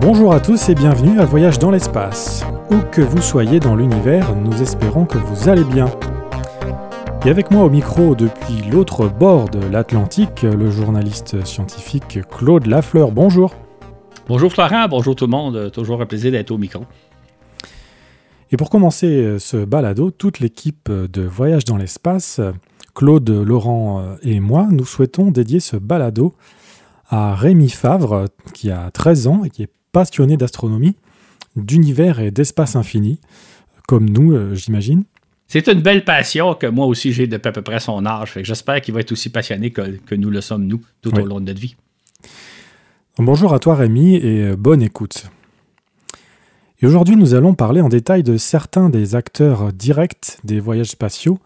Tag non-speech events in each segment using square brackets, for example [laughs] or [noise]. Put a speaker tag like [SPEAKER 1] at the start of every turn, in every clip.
[SPEAKER 1] Bonjour à tous et bienvenue à Voyage dans l'espace. Où que vous soyez dans l'univers, nous espérons que vous allez bien. Et avec moi au micro depuis l'autre bord de l'Atlantique, le journaliste scientifique Claude Lafleur. Bonjour.
[SPEAKER 2] Bonjour Florent, bonjour tout le monde. Toujours un plaisir d'être au micro.
[SPEAKER 1] Et pour commencer ce balado, toute l'équipe de Voyage dans l'espace, Claude, Laurent et moi, nous souhaitons dédier ce balado à Rémi Favre, qui a 13 ans et qui est passionné d'astronomie, d'univers et d'espace infini, comme nous, euh, j'imagine.
[SPEAKER 2] C'est une belle passion que moi aussi j'ai depuis à peu près son âge. J'espère qu'il va être aussi passionné que, nous le sommes, nous, tout au long de notre vie.
[SPEAKER 1] Bonjour à toi Rémi et euh, bonne écoute. Et aujourd'hui nous allons parler en détail de certains des acteurs directs des voyages spatiaux,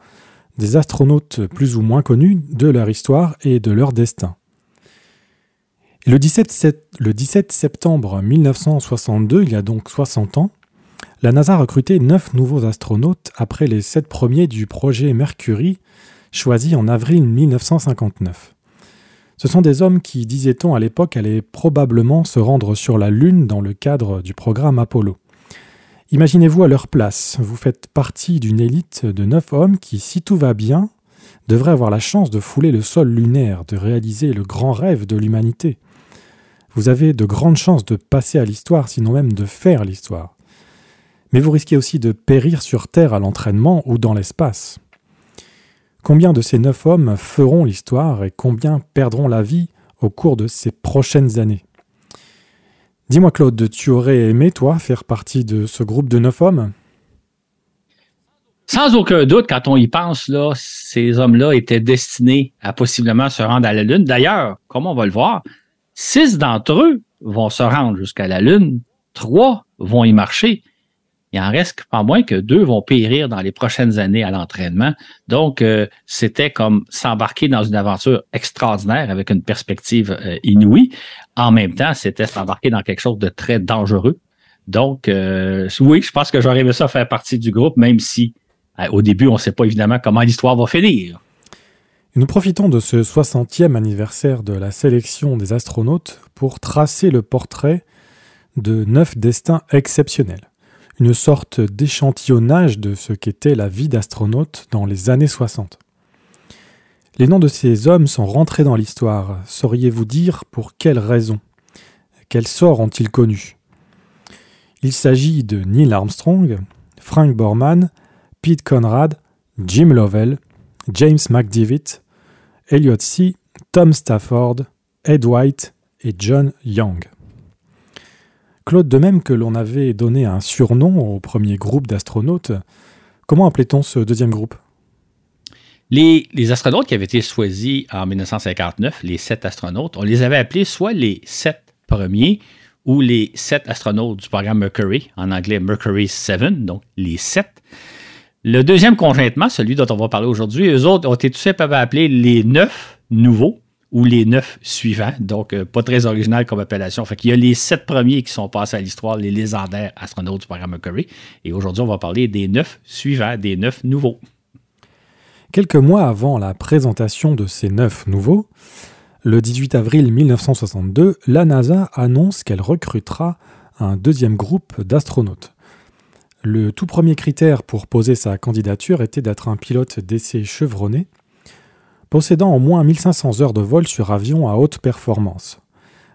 [SPEAKER 1] des astronautes plus ou moins connus, de leur histoire et de leur destin. Le 17, septembre 1962, il y a donc 60 ans, la NASA a recruté 9 nouveaux astronautes après les 7 premiers du projet Mercury, choisi en avril 1959. Ce sont des hommes qui, disait-on à l'époque, allaient probablement se rendre sur la Lune dans le cadre du programme Apollo. Imaginez-vous à leur place, vous faites partie d'une élite de 9 hommes qui, si tout va bien, devraient avoir la chance de fouler le sol lunaire, de réaliser le grand rêve de l'humanité vous avez de grandes chances de passer à l'histoire, sinon même de faire l'histoire. Mais vous risquez aussi de périr sur Terre à l'entraînement ou dans l'espace. Combien de ces neuf hommes feront l'histoire et combien perdront la vie au cours de ces prochaines années? Dis-moi Claude, tu aurais aimé, toi, faire partie de ce groupe de neuf hommes?
[SPEAKER 2] Sans aucun doute, quand on y pense, là, ces hommes-là étaient destinés à possiblement se rendre à la Lune. D'ailleurs, comme on va le voir, Six d'entre eux vont se rendre jusqu'à la Lune, trois vont y marcher. Il en reste pas moins que deux vont périr dans les prochaines années à l'entraînement. Donc, euh, c'était comme s'embarquer dans une aventure extraordinaire avec une perspective euh, inouïe. En même temps, c'était s'embarquer dans quelque chose de très dangereux. Donc, euh, oui, je pense que j'aurais aimé ça faire partie du groupe, même si au début, on ne sait pas évidemment comment l'histoire va finir
[SPEAKER 1] nous profitons de ce 60e anniversaire de la sélection des astronautes pour tracer le portrait de neuf destins exceptionnels, une sorte d'échantillonnage de ce qu'était la vie d'astronaute dans les années 60. Les noms de ces hommes sont rentrés dans l'histoire. Sauriez-vous dire pour quelles raisons? Quel sort ont-ils connu Il s'agit de Neil Armstrong, Frank Borman, Pete Conrad, Jim Lovell, James McDivitt, Elliot C., Tom Stafford, Ed White et John Young. Claude, de même que l'on avait donné un surnom au premier groupe d'astronautes, comment appelait-on ce deuxième groupe?
[SPEAKER 2] Les, astronautes qui avaient été choisis en 1959, les sept astronautes, on les avait appelés soit les sept premiers ou les sept astronautes du programme Mercury, en anglais Mercury 7, donc les sept. Le deuxième conjointement, celui dont on va parler aujourd'hui, eux autres ont été tout simplement appelés les neuf nouveaux ou les neuf suivants. Donc, euh, pas très original comme appellation. Fait qu'il y a les sept premiers qui sont passés à l'histoire, les légendaires astronautes du programme Mercury. Et aujourd'hui, on va parler des neuf suivants, des neuf nouveaux.
[SPEAKER 1] Quelques mois avant la présentation de ces neuf nouveaux, le 18 avril 1962, la NASA annonce qu'elle recrutera un deuxième groupe d'astronautes. Le tout premier critère pour poser sa candidature était d'être un pilote d'essai chevronné, possédant au moins 1500 heures de vol sur avion à haute performance.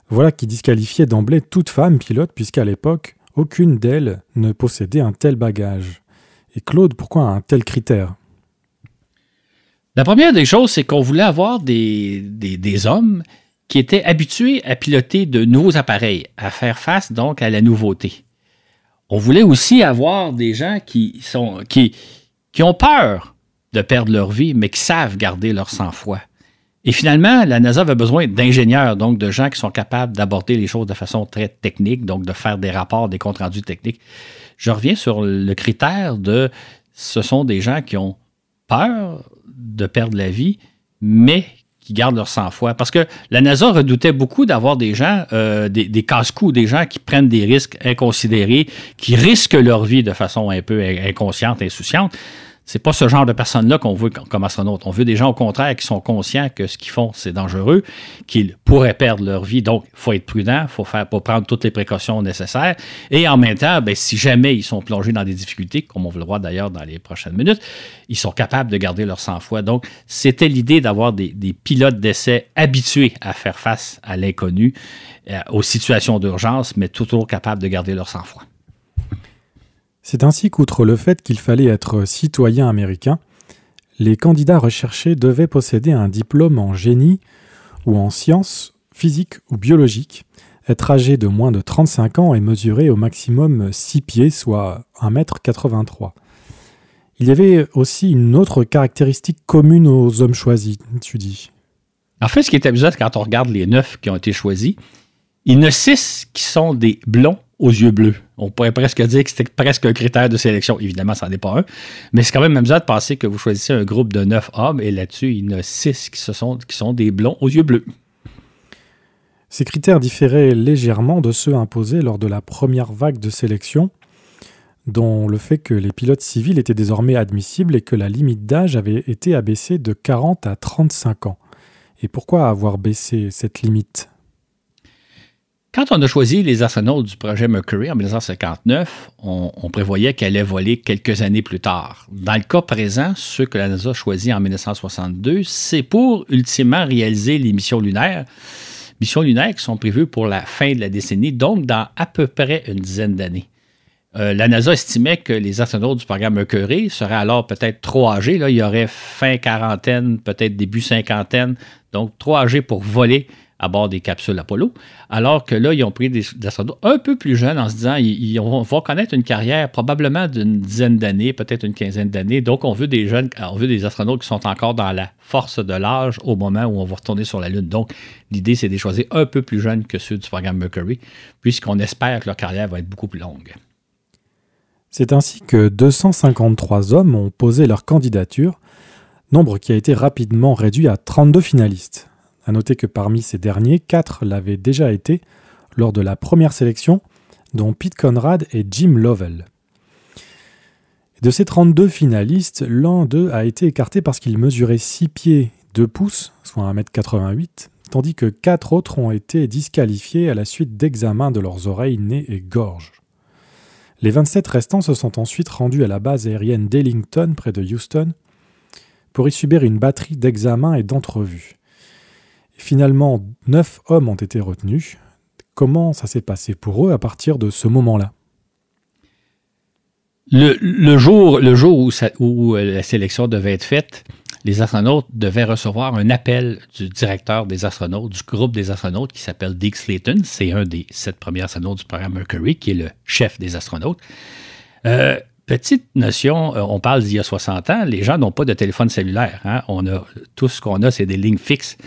[SPEAKER 1] Voilà qui disqualifiait d'emblée toute femme pilote, puisqu'à l'époque, aucune d'elles ne possédait un tel bagage. Et Claude, pourquoi un tel critère?
[SPEAKER 2] La première des choses, c'est qu'on voulait avoir des, des, hommes qui étaient habitués à piloter de nouveaux appareils, à faire face donc à la nouveauté on voulait aussi avoir des gens qui, sont, qui, qui ont peur de perdre leur vie, mais qui savent garder leur sang-froid. Et finalement, la NASA avait besoin d'ingénieurs, donc de gens qui sont capables d'aborder les choses de façon très technique, donc de faire des rapports, des comptes rendus techniques. Je reviens sur le critère de ce sont des gens qui ont peur de perdre la vie, mais gardent leur sang-froid. Parce que la NASA redoutait beaucoup d'avoir des gens, euh, des, des casse-coups, des gens qui prennent des risques inconsidérés, qui risquent leur vie de façon un peu inconsciente, insouciante. C'est pas ce genre de personnes-là qu'on veut comme astronautes. On veut des gens, au contraire, qui sont conscients que ce qu'ils font, c'est dangereux, qu'ils pourraient perdre leur vie. Donc, il faut être prudent, il faut, faire, pour prendre toutes les précautions nécessaires. Et en même temps, ben, si jamais ils sont plongés dans des difficultés, comme on le voir d'ailleurs dans les prochaines minutes, ils sont capables de garder leur sang-froid. Donc, c'était l'idée d'avoir des, pilotes d'essai habitués à faire face à l'inconnu, euh, aux situations d'urgence, mais toujours capables de garder leur sang-froid.
[SPEAKER 1] C'est ainsi qu'outre le fait qu'il fallait être citoyen américain, les candidats recherchés devaient posséder un diplôme en génie ou en sciences, physique ou biologique, être âgé de moins de 35 ans et mesurer au maximum 6 pieds, soit 1m83. Il y avait aussi une autre caractéristique commune aux hommes choisis, tu dis.
[SPEAKER 2] En fait, ce qui est amusant, quand on regarde les neuf qui ont été choisis, il y en a six qui sont des blonds aux yeux bleus. On pourrait presque dire que c'était presque un critère de sélection. Évidemment, ça n'en est pas un. Mais c'est quand même amusant de penser que vous choisissez un groupe de neuf hommes et là-dessus, il y en a six qui, sont, qui sont des blonds aux yeux bleus.
[SPEAKER 1] Ces critères différaient légèrement de ceux imposés lors de la première vague de sélection, dont le fait que les pilotes civils étaient désormais admissibles et que la limite d'âge avait été abaissée de 40 à 35 ans. Et pourquoi avoir baissé cette limite?
[SPEAKER 2] Quand on a choisi les astronautes du projet Mercury en 1959, on, prévoyait qu'elle allait voler quelques années plus tard. Dans le cas présent, ceux que la NASA a choisis en 1962, c'est pour ultimement réaliser les missions lunaires. Missions lunaires qui sont prévues pour la fin de la décennie, donc dans à peu près une dizaine d'années. Euh, la NASA estimait que les astronautes du programme Mercury seraient alors peut-être trop âgés. Là, il y aurait fin quarantaine, peut-être début cinquantaine, donc trop âgés pour voler à bord des capsules Apollo, alors que là, ils ont pris des, astronautes un peu plus jeunes en se disant ils, vont, connaître une carrière probablement d'une dizaine d'années, peut-être une quinzaine d'années. Donc, on veut des jeunes, on veut des astronautes qui sont encore dans la force de l'âge au moment où on va retourner sur la Lune. Donc, l'idée, c'est de les choisir un peu plus jeunes que ceux du programme Mercury, puisqu'on espère que leur carrière va être beaucoup plus longue.
[SPEAKER 1] C'est ainsi que 253 hommes ont posé leur candidature, nombre qui a été rapidement réduit à 32 finalistes. À noter que parmi ces derniers, quatre l'avaient déjà été lors de la première sélection, dont Pete Conrad et Jim Lovell. De ces 32 finalistes, l'un d'eux a été écarté parce qu'il mesurait 6 pieds 2 pouces, soit 1m88, tandis que quatre autres ont été disqualifiés à la suite d'examens de leurs oreilles, nez et gorge. Les 27 restants se sont ensuite rendus à la base aérienne d'Ellington, près de Houston, pour y subir une batterie d'examens et d'entrevues. Finalement, neuf hommes ont été retenus. Comment ça s'est passé pour eux à partir de ce moment-là?
[SPEAKER 2] Le, jour, le jour où, la sélection devait être faite, les astronautes devaient recevoir un appel du directeur des astronautes, du groupe des astronautes qui s'appelle Dick Slayton. C'est un des sept premiers astronautes du programme Mercury, qui est le chef des astronautes. Euh, petite notion, euh, on parle d'il y a 60 ans, les gens n'ont pas de téléphone cellulaire. Hein. On a, tout ce qu'on a, c'est des lignes fixes.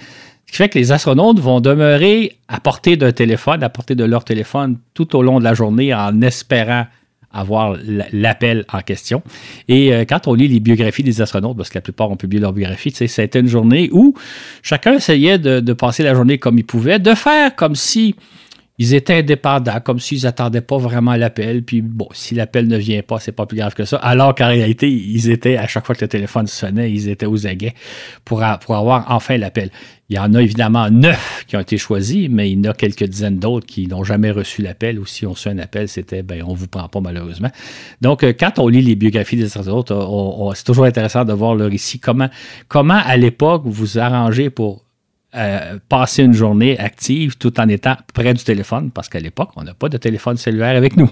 [SPEAKER 2] Ce qui fait que les astronautes vont demeurer à portée d'un téléphone, à portée de leur téléphone tout au long de la journée en espérant avoir l'appel en question. Et euh, quand on lit les biographies des astronautes, parce que la plupart ont publié leur biographie, c'était une journée où chacun essayait de, de, passer la journée comme il pouvait, de faire comme si ils étaient indépendants, comme s'ils n'attendaient pas vraiment l'appel. Puis bon, si l'appel ne vient pas, c'est pas plus grave que ça. Alors qu'en réalité, ils étaient, à chaque fois que le téléphone sonnait, ils étaient aux aguets pour, pour avoir enfin l'appel. Il y en a évidemment neuf qui ont été choisis, mais il y en a quelques dizaines d'autres qui n'ont jamais reçu l'appel ou si on reçu un appel, c'était ben on vous prend pas malheureusement. Donc euh, quand on lit les biographies des astronautes, c'est toujours intéressant de voir leur récit. Comment, comment à l'époque vous arrangez pour euh, passer une journée active tout en étant près du téléphone, parce qu'à l'époque, on n'a pas de téléphone cellulaire avec nous.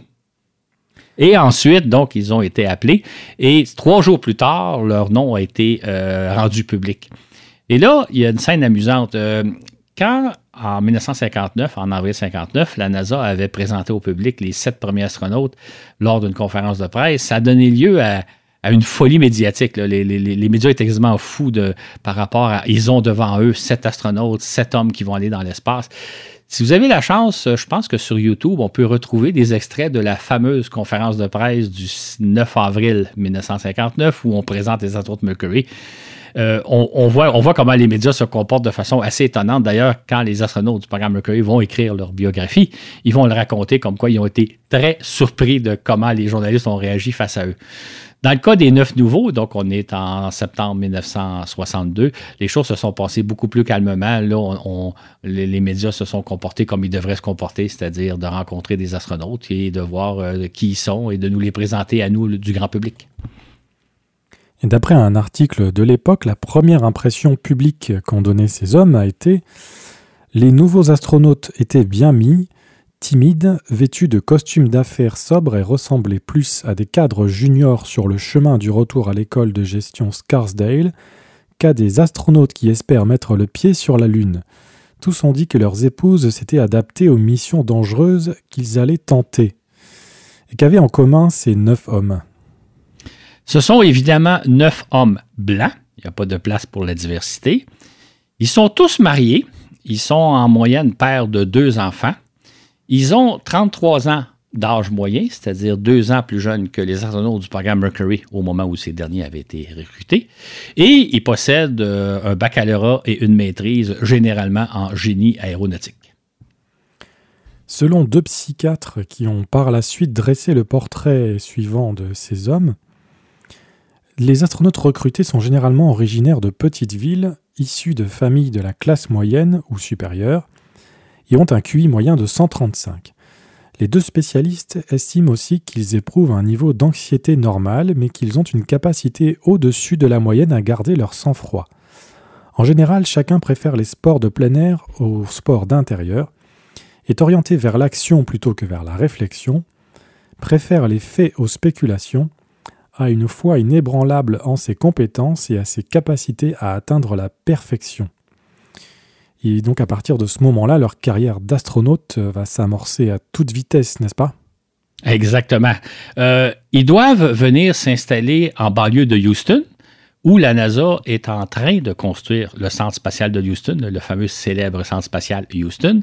[SPEAKER 2] Et ensuite, donc, ils ont été appelés et trois jours plus tard, leur nom a été euh, rendu public. Et là, il y a une scène amusante. Euh, quand, en 1959, en avril 59, la NASA avait présenté au public les sept premiers astronautes lors d'une conférence de presse, ça a donné lieu à, à une folie médiatique. Les, médias étaient quasiment fous de, par rapport à. Ils ont devant eux sept astronautes, sept hommes qui vont aller dans l'espace. Si vous avez la chance, je pense que sur YouTube, on peut retrouver des extraits de la fameuse conférence de presse du 9 avril 1959 où on présente les astronautes Mercury. Euh, on, voit, on voit comment les médias se comportent de façon assez étonnante. D'ailleurs, quand les astronautes du programme Mercury vont écrire leur biographie, ils vont le raconter comme quoi ils ont été très surpris de comment les journalistes ont réagi face à eux. Dans le cas des neuf nouveaux, donc on est en septembre 1962, les choses se sont passées beaucoup plus calmement. Là, les, médias se sont comportés comme ils devraient se comporter, c'est-à-dire de rencontrer des astronautes et de voir euh, qui ils sont et de nous les présenter à nous, du grand public.
[SPEAKER 1] D'après un article de l'époque, la première impression publique qu'ont donné ces hommes a été Les nouveaux astronautes étaient bien mis, timides, vêtus de costumes d'affaires sobres et ressemblaient plus à des cadres juniors sur le chemin du retour à l'école de gestion Scarsdale qu'à des astronautes qui espèrent mettre le pied sur la Lune. Tous ont dit que leurs épouses s'étaient adaptées aux missions dangereuses qu'ils allaient tenter. Et qu'avaient en commun ces neuf hommes?
[SPEAKER 2] Ce sont évidemment neuf hommes blancs, il n'y a pas de place pour la diversité. Ils sont tous mariés, ils sont en moyenne pères de deux enfants. Ils ont 33 ans d'âge moyen, c'est-à-dire deux ans plus jeunes que les astronautes du programme Mercury au moment où ces derniers avaient été recrutés. Et ils possèdent euh, un baccalauréat et une maîtrise généralement en génie aéronautique.
[SPEAKER 1] Selon deux psychiatres qui ont par la suite dressé le portrait suivant de ces hommes, les astronautes recrutés sont généralement originaires de petites villes, issus de familles de la classe moyenne ou supérieure, et ont un QI moyen de 135. Les deux spécialistes estiment aussi qu'ils éprouvent un niveau d'anxiété normal, mais qu'ils ont une capacité au-dessus de la moyenne à garder leur sang-froid. En général, chacun préfère les sports de plein air aux sports d'intérieur, est orienté vers l'action plutôt que vers la réflexion, préfère les faits aux spéculations, a une foi inébranlable en ses compétences et à ses capacités à atteindre la perfection. Et donc à partir de ce moment-là, leur carrière d'astronaute euh, va s'amorcer à toute vitesse, n'est-ce pas?
[SPEAKER 2] Exactement. Euh, ils doivent venir s'installer en banlieue de Houston, où la NASA est en train de construire le centre spatial de Houston, le fameux célèbre centre spatial Houston.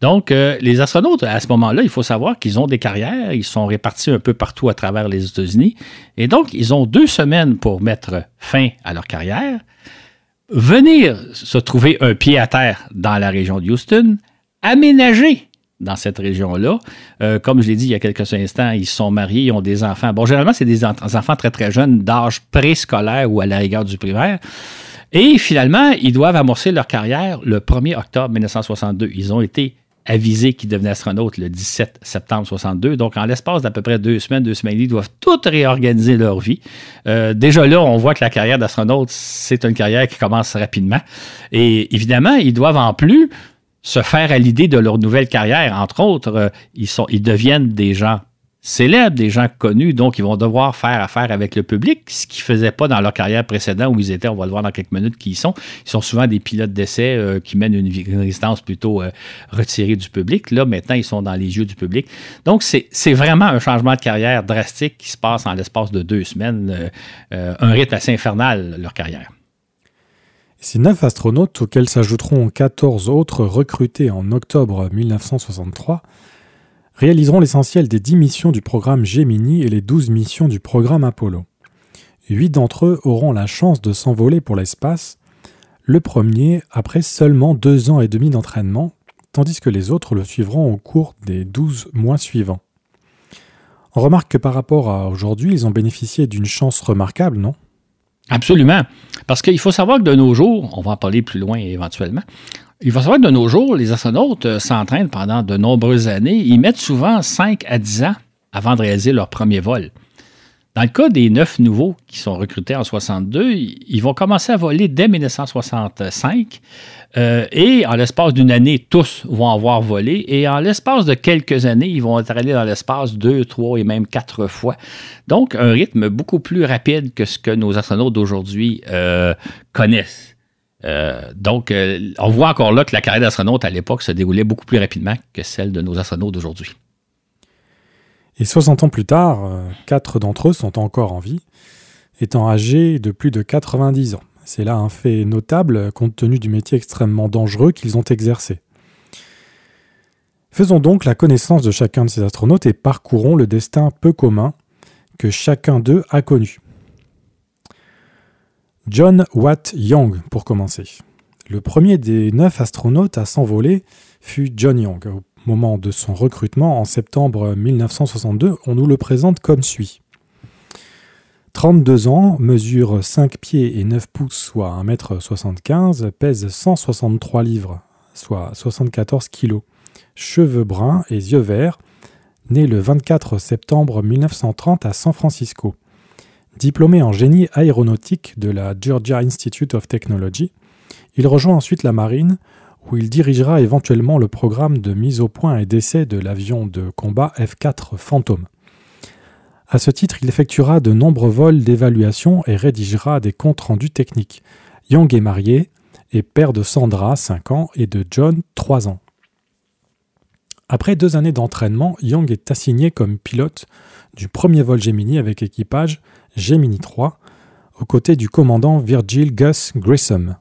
[SPEAKER 2] Donc, euh, les astronautes, à ce moment-là, il faut savoir qu'ils ont des carrières, ils sont répartis un peu partout à travers les États-Unis, et donc, ils ont deux semaines pour mettre fin à leur carrière venir se trouver un pied à terre dans la région de Houston, aménager dans cette région-là. Euh, comme je l'ai dit il y a quelques instants, ils sont mariés, ils ont des enfants. Bon, généralement, c'est des enfants très, très jeunes, d'âge préscolaire ou à la rigueur du primaire. Et finalement, ils doivent amorcer leur carrière le 1er octobre 1962. Ils ont été avisé qu'ils devenaient astronautes le 17 septembre 62. Donc, en l'espace d'à peu près deux semaines, deux semaines ils doivent toutes réorganiser leur vie. Euh, déjà là, on voit que la carrière d'astronaute, c'est une carrière qui commence rapidement. Et évidemment, ils doivent en plus se faire à l'idée de leur nouvelle carrière. Entre autres, euh, ils, sont, ils deviennent des gens célèbres, des gens connus, donc ils vont devoir faire affaire avec le public, ce qu'ils ne faisaient pas dans leur carrière précédente où ils étaient, on va le voir dans quelques minutes qui ils sont. Ils sont souvent des pilotes d'essai euh, qui mènent une, résistance plutôt euh, retirée du public. Là, maintenant, ils sont dans les yeux du public. Donc, c'est vraiment un changement de carrière drastique qui se passe en l'espace de deux semaines, euh, un rythme assez infernal, leur carrière.
[SPEAKER 1] Ces neuf astronautes, auxquels s'ajouteront 14 autres recrutés en octobre 1963, réaliseront l'essentiel des 10 missions du programme Gemini et les 12 missions du programme Apollo. Huit d'entre eux auront la chance de s'envoler pour l'espace, le premier après seulement deux ans et demi d'entraînement, tandis que les autres le suivront au cours des 12 mois suivants. On remarque que par rapport à aujourd'hui, ils ont bénéficié d'une chance remarquable, non?
[SPEAKER 2] Absolument. Parce qu'il faut savoir que de nos jours, on va en parler plus loin éventuellement, il faut savoir que de nos jours, les astronautes euh, s'entraînent pendant de nombreuses années. Ils mettent souvent 5 à 10 ans avant de réaliser leur premier vol. Dans le cas des neuf nouveaux qui sont recrutés en 62, ils vont commencer à voler dès 1965 euh, et en l'espace d'une année, tous vont avoir volé et en l'espace de quelques années, ils vont être allés dans l'espace deux, trois et même quatre fois. Donc, un rythme beaucoup plus rapide que ce que nos astronautes d'aujourd'hui euh, connaissent. Euh, donc, euh, on voit encore là que la carrière d'astronaute à l'époque se déroulait beaucoup plus rapidement que celle de nos astronautes d'aujourd'hui.
[SPEAKER 1] Et 60 ans plus tard, euh, quatre d'entre eux sont encore en vie, étant âgés de plus de 90 ans. C'est là un fait notable compte tenu du métier extrêmement dangereux qu'ils ont exercé. Faisons donc la connaissance de chacun de ces astronautes et parcourons le destin peu commun que chacun d'eux a connu. John Watt Young, pour commencer. Le premier des neuf astronautes à s'envoler fut John Young. Au moment de son recrutement en septembre 1962, on nous le présente comme suit. 32 ans, mesure 5 pieds et 9 pouces, soit 1m75, pèse 163 livres, soit 74 kg. Cheveux bruns et yeux verts, né le 24 septembre 1930 à San Francisco. Diplômé en génie aéronautique de la Georgia Institute of Technology, il rejoint ensuite la marine où il dirigera éventuellement le programme de mise au point et d'essai de l'avion de combat F-4 Phantom. À ce titre, il effectuera de nombreux vols d'évaluation et rédigera des comptes rendus techniques. Young est marié et père de Sandra, 5 ans, et de John, 3 ans. Après deux années d'entraînement, Young est assigné comme pilote du premier vol Gemini avec équipage Gemini 3, aux côtés du commandant Virgil Gus Grissom.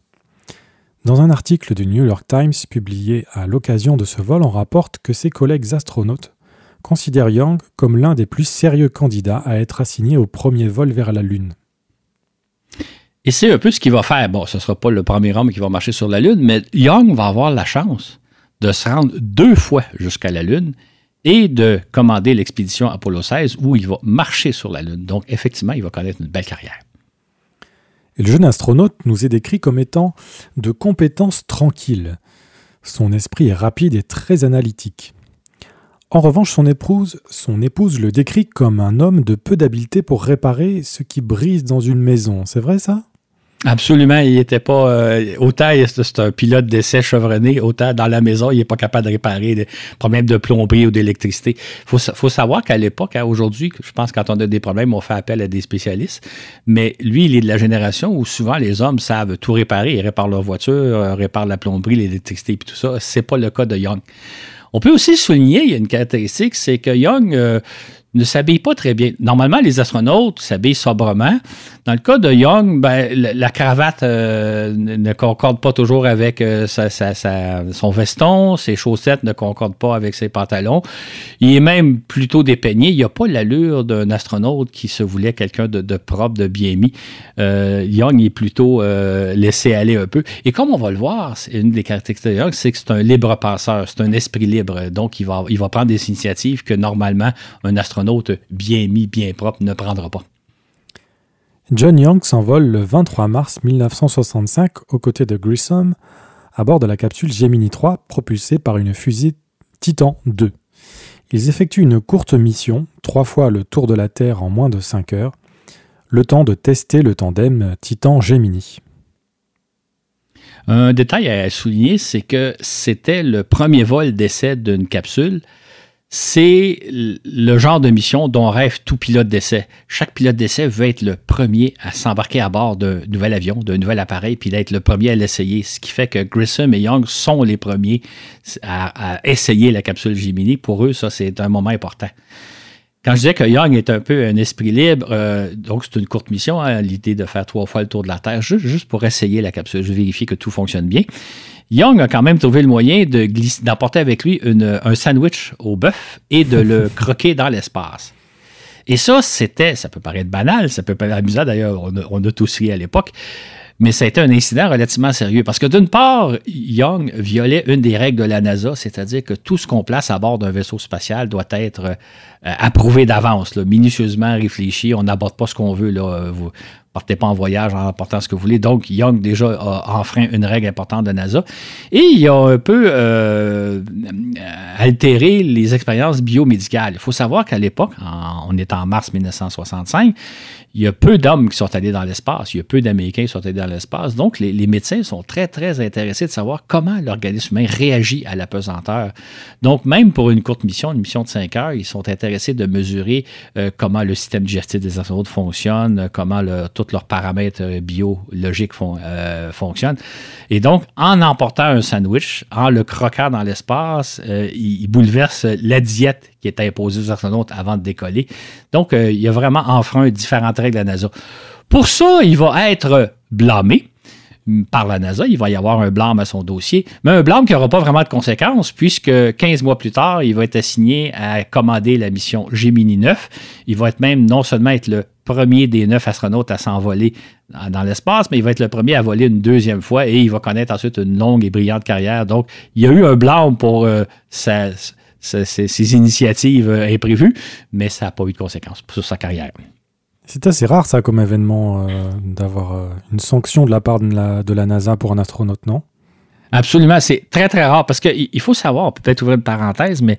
[SPEAKER 1] Dans un article du New York Times publié à l'occasion de ce vol, on rapporte que ses collègues astronautes considèrent Young comme l'un des plus sérieux candidats à être assigné au premier vol vers la Lune.
[SPEAKER 2] Et c'est un peu ce qu'il va faire. Bon, ce ne sera pas le premier homme qui va marcher sur la Lune, mais Young va avoir la chance de se rendre deux fois jusqu'à la Lune et de commander l'expédition Apollo 16 où il va marcher sur la Lune. Donc, effectivement, il va connaître une belle carrière.
[SPEAKER 1] Le jeune astronaute nous est décrit comme étant de compétences tranquilles. Son esprit est rapide et très analytique. En revanche, son épouse, son épouse le décrit comme un homme de peu d'habileté pour réparer ce qui brise dans une maison. C'est vrai ça?
[SPEAKER 2] Absolument, il n'était pas. Euh, autant c'est un pilote d'essai chevronné, autant dans la maison, il n'est pas capable de réparer des problèmes de plomberie ou d'électricité. Il faut, savoir qu'à l'époque, hein, aujourd'hui, je pense quand on a des problèmes, on fait appel à des spécialistes. Mais lui, il est de la génération où souvent les hommes savent tout réparer. Ils réparent leur voiture, euh, réparent la plomberie, l'électricité et tout ça. C'est pas le cas de Young. On peut aussi souligner, il y a une caractéristique, c'est que Young euh, ne s'habille pas très bien. Normalement, les astronautes s'habillent sobrement. Dans le cas de Young, ben, la, cravate euh, ne concorde pas toujours avec euh, son veston, ses chaussettes ne concordent pas avec ses pantalons. Il est même plutôt dépeigné. Il n'a pas l'allure d'un astronaute qui se voulait quelqu'un de, propre, de bien mis. Euh, Young est plutôt laissé aller un peu. Et comme on va le voir, une des caractéristiques de Young, c'est que c'est un libre penseur, c'est un esprit libre. Donc, il va, il va prendre des initiatives que normalement un astronaute bien mis, bien propre ne prendra pas.
[SPEAKER 1] John Young s'envole le 23 mars 1965 aux côtés de Grissom à bord de la capsule Gemini 3 propulsée par une fusée Titan 2. Ils effectuent une courte mission, trois fois le tour de la Terre en moins de 5 heures, le temps de tester le tandem Titan-Gemini.
[SPEAKER 2] Un détail à souligner, c'est que c'était le premier vol d'essai d'une capsule c'est le genre de mission dont rêve tout pilote d'essai. Chaque pilote d'essai veut être le premier à s'embarquer à bord d'un nouvel avion, d'un nouvel appareil, puis d'être le premier à l'essayer. Ce qui fait que Grissom et Young sont les premiers à, essayer la capsule Gemini. Pour eux, ça, c'est un moment important. Quand je disais que Young est un peu un esprit libre, euh, donc c'est une courte mission, hein, l'idée de faire trois fois le tour de la Terre, juste, juste pour essayer la capsule, je vérifie que tout fonctionne bien. Young a quand même trouvé le moyen d'emporter avec lui un sandwich au bœuf et de le [laughs] croquer dans l'espace. Et ça, c'était, ça peut paraître banal, ça peut paraître amusant d'ailleurs, on a, on a tous ri à l'époque, mais ça a été un incident relativement sérieux parce que d'une part, Young violait une des règles de la NASA, c'est-à-dire que tout ce qu'on place à bord d'un vaisseau spatial doit être euh, approuvé d'avance, minutieusement réfléchi. On n'aborde pas ce qu'on veut. Là. Vous, partez pas en voyage en apportant ce que vous voulez. Donc, Young déjà a enfreint une règle importante de NASA. Et il a un peu euh, altéré les expériences biomédicales. Il faut savoir qu'à l'époque, on est en mars 1965, il y a peu d'hommes qui sont allés dans l'espace, il y a peu d'Américains qui sont allés dans l'espace. Donc, les, médecins sont très, très intéressés de savoir comment l'organisme humain réagit à la pesanteur. Donc, même pour une courte mission, une mission de 5 heures, ils sont intéressés de mesurer euh, comment le système digestif des astronautes fonctionne, comment tous leurs paramètres euh, biologiques euh, fonctionnent. Et donc, en emportant un sandwich, en le croquant dans l'espace, il, il bouleverse la diète qui est imposée aux astronautes avant de décoller. Donc, il y a vraiment enfreint différentes règles de la NASA. Pour ça, il va être blâmé par la NASA. Il va y avoir un blâme à son dossier, mais un blâme qui n'aura pas vraiment de conséquences, puisque 15 mois plus tard, il va être assigné à commander la mission Gemini 9. Il va être même non seulement être le premier des neuf astronautes à s'envoler dans l'espace, mais il va être le premier à voler une deuxième fois et il va connaître ensuite une longue et brillante carrière. Donc, il y a eu un blâme pour euh, ses, initiatives euh, imprévues, mais ça n'a pas eu de conséquences sur sa carrière.
[SPEAKER 1] C'est assez rare ça comme événement euh, d'avoir euh, une sanction de la part de la, de la NASA pour un astronaute, non?
[SPEAKER 2] Absolument, c'est très très rare parce qu'il faut savoir, peut-être ouvrir une parenthèse, mais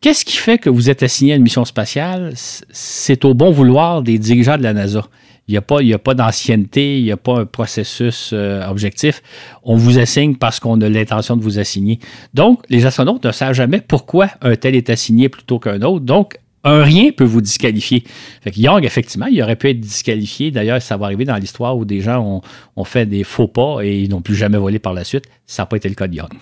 [SPEAKER 2] qu'est-ce qui fait que vous êtes assigné à une mission spatiale? C'est au bon vouloir des dirigeants de la NASA. Il n'y a pas, d'ancienneté, il n'y a pas un processus euh, objectif. On vous assigne parce qu'on a l'intention de vous assigner. Donc, les astronautes ne savent jamais pourquoi un tel est assigné plutôt qu'un autre. Donc, un rien peut vous disqualifier. Fait que Young, effectivement, il aurait pu être disqualifié. D'ailleurs, ça va arriver dans l'histoire où des gens ont, fait des faux pas et ils n'ont plus jamais volé par la suite. Ça n'a pas été le cas de Young.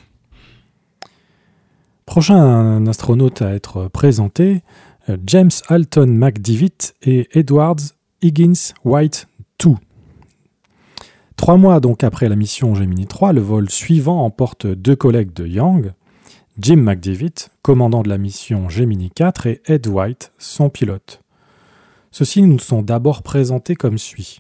[SPEAKER 1] Prochain astronaute à être présenté, euh, James Alton McDivitt et Edwards Higgins White 2. Trois mois donc après la mission Gemini 3, le vol suivant emporte deux collègues de Young, Jim McDavid, commandant de la mission Gemini 4, et Ed White, son pilote. Ceux-ci nous sont d'abord présentés comme suit.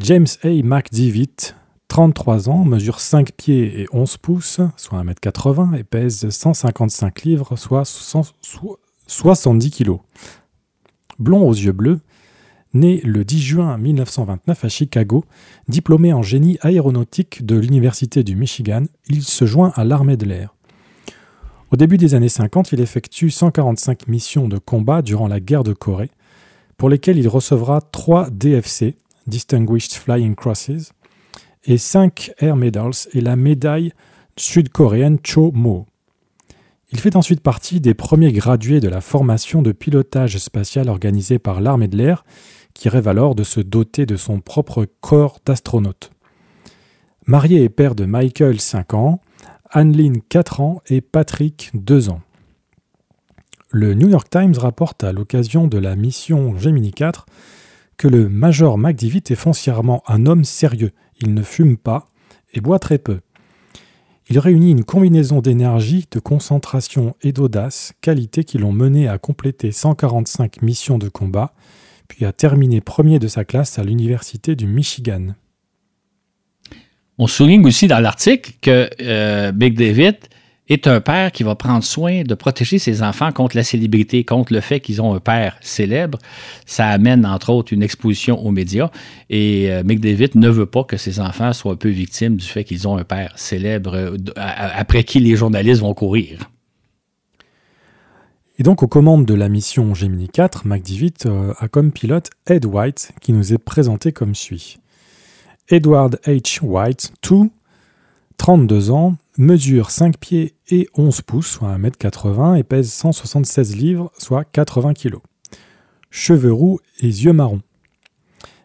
[SPEAKER 1] James A. McDavid, 33 ans, mesure 5 pieds et 11 pouces, soit 1m80, et pèse 155 livres, soit 70 kg. Blond aux yeux bleus, Né le 10 juin 1929 à Chicago, diplômé en génie aéronautique de l'Université du Michigan, il se joint à l'armée de l'air. Au début des années 50, il effectue 145 missions de combat durant la guerre de Corée, pour lesquelles il recevra 3 DFC, Distinguished Flying Crosses, et 5 Air Medals et la médaille sud-coréenne Cho Mo. Il fait ensuite partie des premiers gradués de la formation de pilotage spatial organisée par l'armée de l'air qui rêve alors de se doter de son propre corps d'astronaute. Marié et père de Michael, 5 ans, Annelyn, 4 ans et Patrick, 2 ans. Le New York Times rapporte à l'occasion de la mission Gemini 4 que le Major McDivitt est foncièrement un homme sérieux. Il ne fume pas et boit très peu. Il réunit une combinaison d'énergie, de concentration et d'audace, qualités qui l'ont mené à compléter 145 missions de combat puis a terminé premier de sa classe à l'Université du Michigan.
[SPEAKER 2] On souligne aussi dans l'article que euh, Big David est un père qui va prendre soin de protéger ses enfants contre la célébrité, contre le fait qu'ils ont un père célèbre. Ça amène, entre autres, une exposition aux médias. Et euh, David ne veut pas que ses enfants soient un peu victimes du fait qu'ils ont un père célèbre euh, après qui les journalistes vont courir.
[SPEAKER 1] Et donc aux commandes de la mission Gemini 4, McDivitt euh, a comme pilote Ed White qui nous est présenté comme suit. Edward H. White, 2, 32 ans, mesure 5 pieds et 11 pouces, soit 1m80, et pèse 176 livres, soit 80 kg. Cheveux roux et yeux marrons.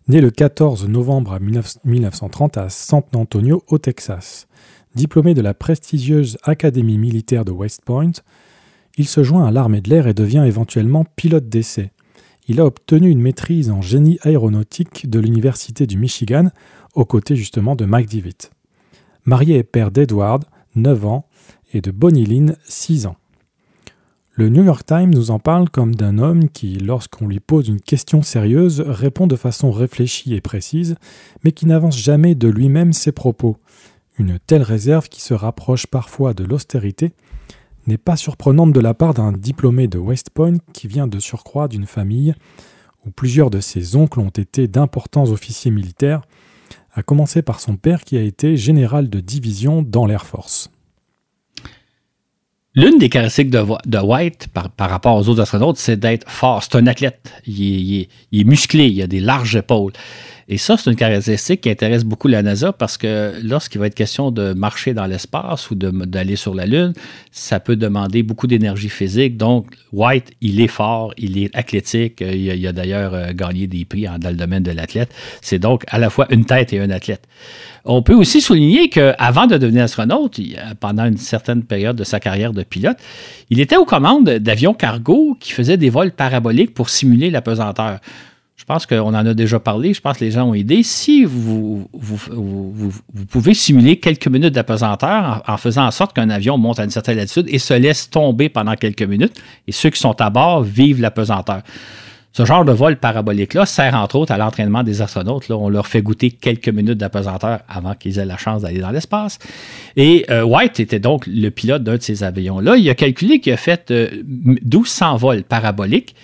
[SPEAKER 1] Né le 14 novembre 1930 à San Antonio, au Texas. Diplômé de la prestigieuse Académie militaire de West Point, il se joint à l'armée de l'air et devient éventuellement pilote d'essai. Il a obtenu une maîtrise en génie aéronautique de l'Université du Michigan, aux côtés justement de Mike Divitt. Marié et père d'Edward, 9 ans, et de Bonnie Lynn, 6 ans. Le New York Times nous en parle comme d'un homme qui, lorsqu'on lui pose une question sérieuse, répond de façon réfléchie et précise, mais qui n'avance jamais de lui-même ses propos. Une telle réserve qui se rapproche parfois de l'austérité n'est pas surprenante de la part d'un diplômé de West Point qui vient de surcroît d'une famille où plusieurs de ses oncles ont été d'importants officiers militaires, à commencer par son père qui a été général de division dans l'Air Force.
[SPEAKER 2] L'une des caractéristiques de, White par, rapport aux autres astronautes, c'est d'être fort. C'est un athlète. il est, musclé, il a des larges épaules. Et ça, c'est une caractéristique qui intéresse beaucoup la NASA parce que lorsqu'il va être question de marcher dans l'espace ou d'aller sur la Lune, ça peut demander beaucoup d'énergie physique. Donc, White, il est fort, il est athlétique. Euh, il a, d'ailleurs euh, gagné des prix dans le domaine de l'athlète. C'est donc à la fois une tête et un athlète. On peut aussi souligner qu'avant de devenir astronaute, pendant une certaine période de sa carrière de pilote, il était aux commandes d'avions cargo qui faisaient des vols paraboliques pour simuler la pesanteur. Je pense qu'on en a déjà parlé. Je pense que les gens ont aidé. Si vous, pouvez simuler quelques minutes d'apesanteur en, faisant en sorte qu'un avion monte à une certaine altitude et se laisse tomber pendant quelques minutes, et ceux qui sont à bord vivent l'apesanteur. Ce genre de vol parabolique-là sert entre autres à l'entraînement des astronautes. Là. On leur fait goûter quelques minutes d'apesanteur avant qu'ils aient la chance d'aller dans l'espace. Et euh, White était donc le pilote d'un de ces avions-là. Il a calculé qu'il a fait 1200 vols paraboliques.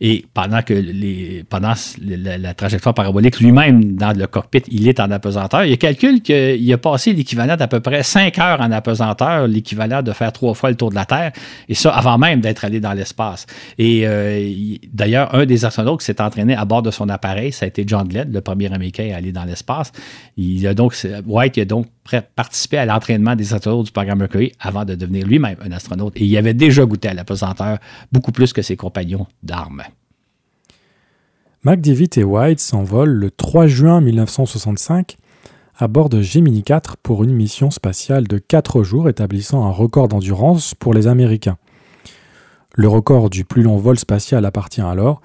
[SPEAKER 2] Et pendant que les, pendant la, trajectoire parabolique lui-même dans le cockpit, il est en apesanteur, il a calculé qu'il a passé l'équivalent d'à peu près 5 heures en apesanteur, l'équivalent de faire trois fois le tour de la Terre. Et ça avant même d'être allé dans l'espace. Et euh, d'ailleurs, un des astronautes qui s'est à bord de son appareil, ça a été John Glenn, le premier Américain à aller dans l'espace. Il a donc, White a donc participé à l'entraînement des astronautes du programme Mercury avant de devenir lui-même un astronaute. Et il avait déjà goûté à la pesanteur beaucoup plus que ses compagnons d'armes.
[SPEAKER 1] McDivitt et White s'envolent le 3 juin 1965 à bord de Gemini 4 pour une mission spatiale de 4 jours établissant un record d'endurance pour les Américains. Le record du plus long vol spatial appartient alors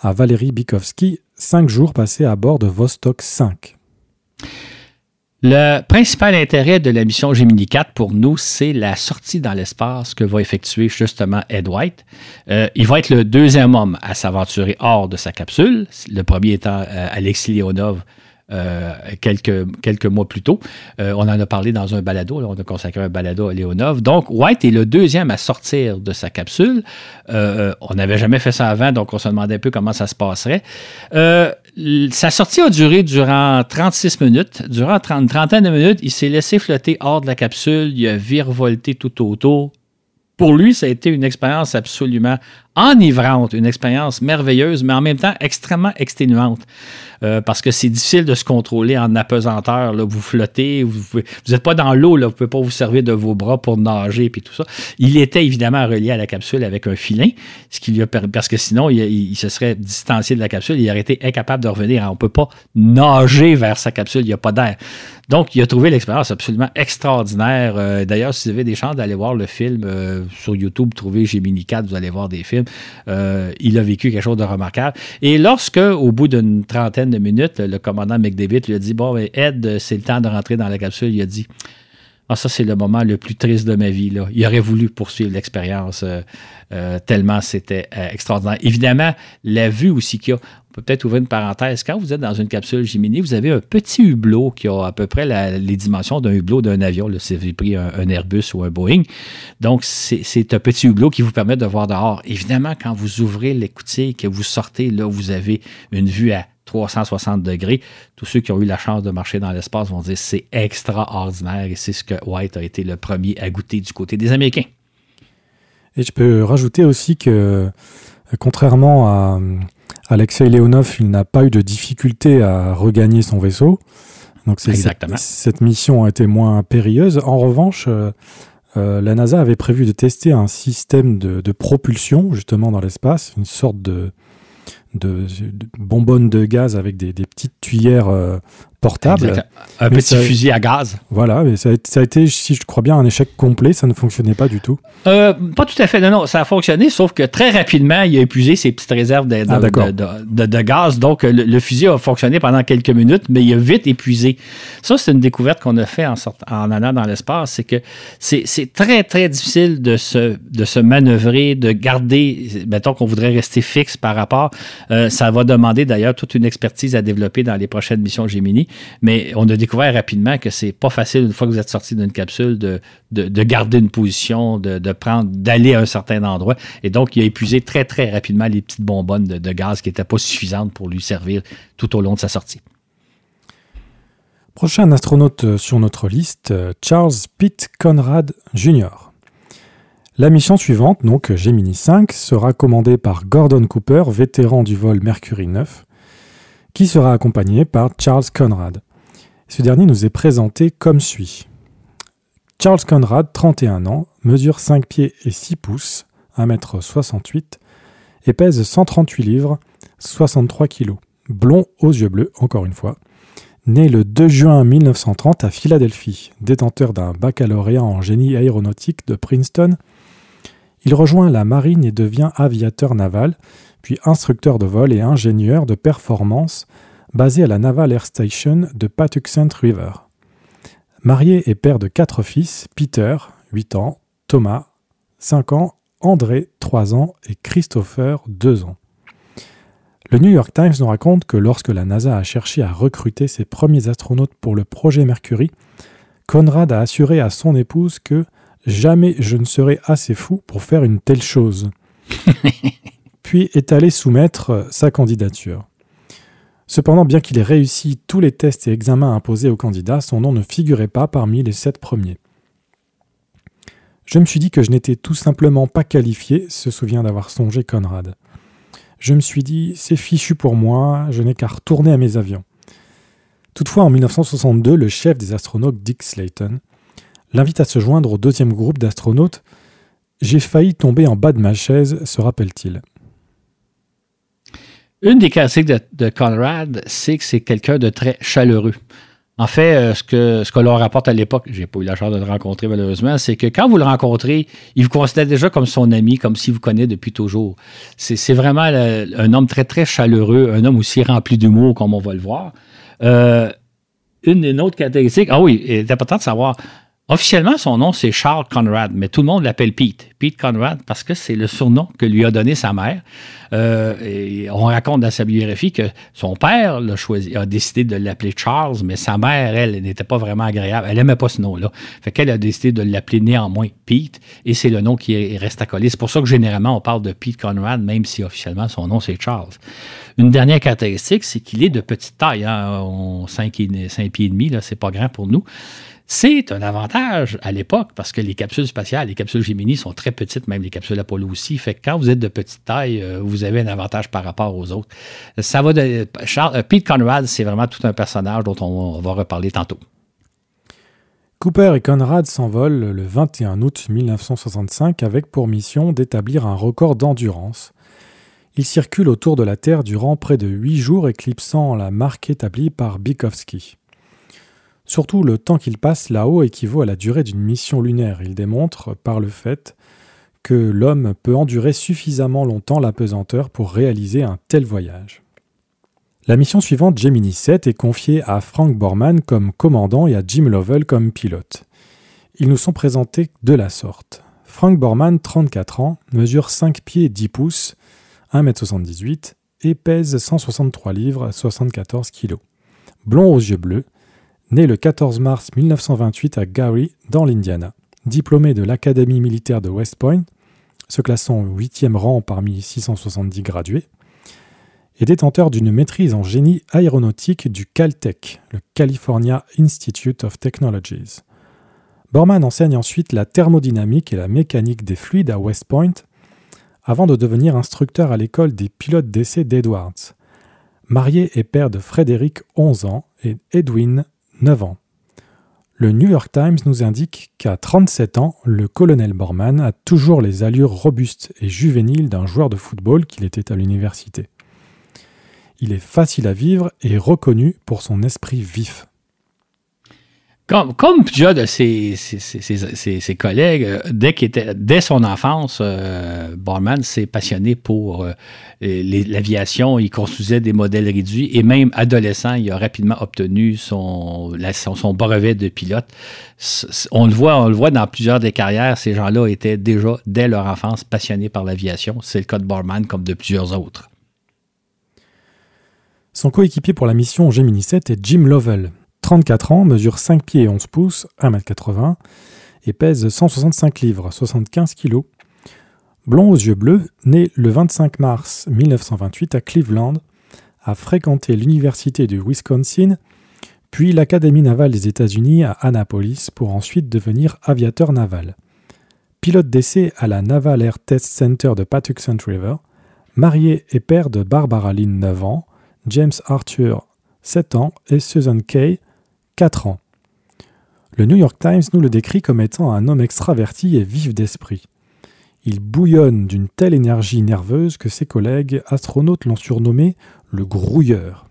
[SPEAKER 1] à Valérie Bikovsky, 5 jours passés à bord de Vostok 5.
[SPEAKER 2] Le principal intérêt de la mission Gemini 4 pour nous, c'est la sortie dans l'espace que va effectuer justement Ed White. Euh, il va être le deuxième homme à s'aventurer hors de sa capsule, le premier étant euh, Alexis Leonov euh, quelques, mois plus tôt. Euh, on en a parlé dans un balado, on a consacré un balado à Léonov. Donc, White est le deuxième à sortir de sa capsule. Euh, on n'avait jamais fait ça avant, donc on se demandait un peu comment ça se passerait. sa sortie a duré durant 36 minutes. Durant une trentaine de minutes, il s'est laissé flotter hors de la capsule, il a virevolté tout autour. Pour lui, ça a été une expérience absolument enivrante, une expérience merveilleuse, mais en même temps extrêmement exténuante. Euh, parce que c'est difficile de se contrôler en apesanteur. Là. Vous flottez, vous n'êtes pas dans l'eau, vous ne pouvez pas vous servir de vos bras pour nager et tout ça. Il était évidemment relié à la capsule avec un filin, ce qui lui a parce que sinon, il, se serait distancié de la capsule, il aurait été incapable de revenir. On ne peut pas nager vers sa capsule, il n'y a pas d'air. Donc, il a trouvé l'expérience absolument extraordinaire. Euh, d'ailleurs, si vous avez des chances d'aller voir le film euh, sur YouTube, trouvez Gemini 4, vous allez voir des films. Euh, il a vécu quelque chose de remarquable. Et lorsque, au bout d'une trentaine de minutes, le commandant McDavid lui a dit Bon, Ed, c'est le temps de rentrer dans la capsule, il a dit ah, ça, c'est le moment le plus triste de ma vie. Il aurait voulu poursuivre l'expérience euh, euh, tellement c'était extraordinaire. Évidemment, la vue aussi qu'il y a, peut peut-être ouvrir une parenthèse. Quand vous êtes dans une capsule Gemini, vous avez un petit hublot qui a à peu près les dimensions d'un hublot d'un avion. Là, si vous avez pris un, Airbus ou un Boeing. Donc, c'est un petit hublot qui vous permet de voir dehors. Évidemment, quand vous ouvrez l'écoutier et que vous sortez, là, vous avez une vue à 360 degrés. Tous ceux qui ont eu la chance de marcher dans l'espace vont dire c'est extraordinaire et c'est ce que White a été le premier à goûter du côté des Américains.
[SPEAKER 1] Et je peux rajouter aussi que, contrairement à Alexei Leonov, il n'a pas eu de difficulté à regagner son vaisseau. Donc. Cette, mission a été moins périlleuse. En revanche, euh, euh, la NASA avait prévu de tester un système de propulsion justement dans l'espace, une sorte de, de, bonbonnes de gaz avec des, petites tuyères euh, portable.
[SPEAKER 2] Un petit fusil à gaz.
[SPEAKER 1] Voilà, mais ça a, été, si je crois bien, un échec complet. Ça ne fonctionnait pas du tout.
[SPEAKER 2] Euh, pas tout à fait. Non, non, ça a fonctionné, sauf que très rapidement, il a épuisé ses petites réserves de, ah, de, gaz. Donc, le, fusil a fonctionné pendant quelques minutes, mais il a vite épuisé. Ça, c'est une découverte qu'on a fait en, en allant dans l'espace. C'est que c'est très, très difficile de se, de se manœuvrer, de garder, mettons qu'on voudrait rester fixe par rapport. Euh, ça va demander d'ailleurs toute une expertise à développer dans les prochaines missions Gemini. Mais on a découvert rapidement que c'est pas facile, une fois que vous êtes sorti d'une capsule, de, de, garder une position, de, de prendre, d'aller à un certain endroit. Et donc, il a épuisé très, très rapidement les petites bonbonnes de, gaz qui n'étaient pas suffisantes pour lui servir tout au long de sa sortie.
[SPEAKER 1] Prochain astronaute sur notre liste, Charles Pitt Conrad Jr. La mission suivante, donc Gemini 5, sera commandée par Gordon Cooper, vétéran du vol Mercury 9, qui sera accompagné par Charles Conrad. Ce dernier nous est présenté comme suit. Charles Conrad, 31 ans, mesure 5 pieds et 6 pouces, 1m68, et pèse 138 livres, 63 kg. Blond aux yeux bleus, encore une fois. Né le 2 juin 1930 à Philadelphie, détenteur d'un baccalauréat en génie aéronautique de Princeton, il rejoint la marine et devient aviateur naval, instructeur de vol et ingénieur de performance basé à la Naval Air Station de Patuxent River. Marié et père de quatre fils, Peter, 8 ans, Thomas, 5 ans, André, 3 ans et Christopher, 2 ans. Le New York Times nous raconte que lorsque la NASA a cherché à recruter ses premiers astronautes pour le projet Mercury, Conrad a assuré à son épouse que jamais je ne serai assez fou pour faire une telle chose. [laughs] Puis est allé soumettre sa candidature. Cependant, bien qu'il ait réussi tous les tests et examens imposés aux candidats, son nom ne figurait pas parmi les sept premiers. Je me suis dit que je n'étais tout simplement pas qualifié, se souvient d'avoir songé Conrad. Je me suis dit, c'est fichu pour moi, je n'ai qu'à retourner à mes avions. Toutefois, en 1962, le chef des astronautes, Dick Slayton, l'invite à se joindre au deuxième groupe d'astronautes. J'ai failli tomber en bas de ma chaise, se rappelle-t-il.
[SPEAKER 2] Une des caractéristiques de, Conrad, c'est que c'est quelqu'un de très chaleureux. En fait, euh, ce que, ce l'on rapporte à l'époque, j'ai pas eu la chance de le rencontrer malheureusement, c'est que quand vous le rencontrez, il vous considère déjà comme son ami, comme s'il vous connaît depuis toujours. C'est vraiment un homme très, très chaleureux, un homme aussi rempli d'humour, comme on va le voir. Euh, une, une autre caractéristique, ah oui, il est important de savoir, Officiellement, son nom, c'est Charles Conrad, mais tout le monde l'appelle Pete. Pete Conrad, parce que c'est le surnom que lui a donné sa mère. Euh, on raconte dans sa biographie que son père a décidé de l'appeler Charles, mais sa mère, elle, n'était pas vraiment agréable. Elle n'aimait pas ce nom-là. Fait qu'elle a décidé de l'appeler néanmoins Pete, et c'est le nom qui reste à coller. C'est pour ça que généralement, on parle de Pete Conrad, même si officiellement, son nom, c'est Charles. Une dernière caractéristique, c'est qu'il est de petite taille. Hein, 5, pieds et demi, là, c'est pas grand pour nous. C'est un avantage à l'époque parce que les capsules spatiales, les capsules Gemini sont très petites, même les capsules Apollo aussi. Fait que quand vous êtes de petite taille, euh, vous avez un avantage par rapport aux autres. Ça va de. Charles, euh, Pete Conrad, c'est vraiment tout un personnage dont on, va reparler tantôt.
[SPEAKER 1] Cooper et Conrad s'envolent le 21 août 1965 avec pour mission d'établir un record d'endurance. Ils circulent autour de la Terre durant près de 8 jours, éclipsant la marque établie par Bikovsky. Surtout, le temps qu'il passe là-haut équivaut à la durée d'une mission lunaire. Il démontre, par le fait, que l'homme peut endurer suffisamment longtemps la pesanteur pour réaliser un tel voyage. La mission suivante, Gemini 7, est confiée à Frank Borman comme commandant et à Jim Lovell comme pilote. Ils nous sont présentés de la sorte. Frank Borman, 34 ans, mesure 5 pieds 10 pouces, 1m78 et pèse 163 livres, 74 kg. Blond aux yeux bleus, Né le 14 mars 1928 à Gary, dans l'Indiana, diplômé de l'Académie militaire de West Point, se classant au 8e rang parmi 670 gradués, et détenteur d'une maîtrise en génie aéronautique du Caltech, le California Institute of Technologies. Borman enseigne ensuite la thermodynamique et la mécanique des fluides à West Point, avant de devenir instructeur à l'école des pilotes d'essai d'Edwards. Marié et père de Frédéric, 11 ans, et Edwin, 9 ans. Le New York Times nous indique qu'à 37 ans, le colonel Borman a toujours les allures robustes et juvéniles d'un joueur de football qu'il était à l'université. Il est facile à vivre et reconnu pour son esprit vif.
[SPEAKER 2] Comme, plusieurs de ses, collègues, euh, dès, était, dès son enfance, euh, Borman s'est passionné pour euh, l'aviation. Il construisait des modèles réduits et même adolescent, il a rapidement obtenu son, son, brevet de pilote. On le, voit, on le voit dans plusieurs des carrières, ces gens-là étaient déjà, dès leur enfance, passionnés par l'aviation. C'est le cas de Borman comme de plusieurs autres.
[SPEAKER 1] Son coéquipier pour la mission Gemini 7 est Jim Lovell. 34 ans, mesure 5 pieds et 11 pouces, 1m80, et pèse 165 livres, 75 kg. Blond aux yeux bleus, né le 25 mars 1928 à Cleveland, a fréquenté l'université du Wisconsin, puis l'Académie navale des États-Unis à Annapolis pour ensuite devenir aviateur naval. Pilote d'essai à la Naval Air Test Center de Patuxent River, marié et père de Barbara Lynn 9 ans, James Arthur 7 ans et Susan Kay 4 ans. Le New York Times nous le décrit comme étant un homme extraverti et vif d'esprit. Il bouillonne d'une telle énergie nerveuse que ses collègues astronautes l'ont surnommé le grouilleur.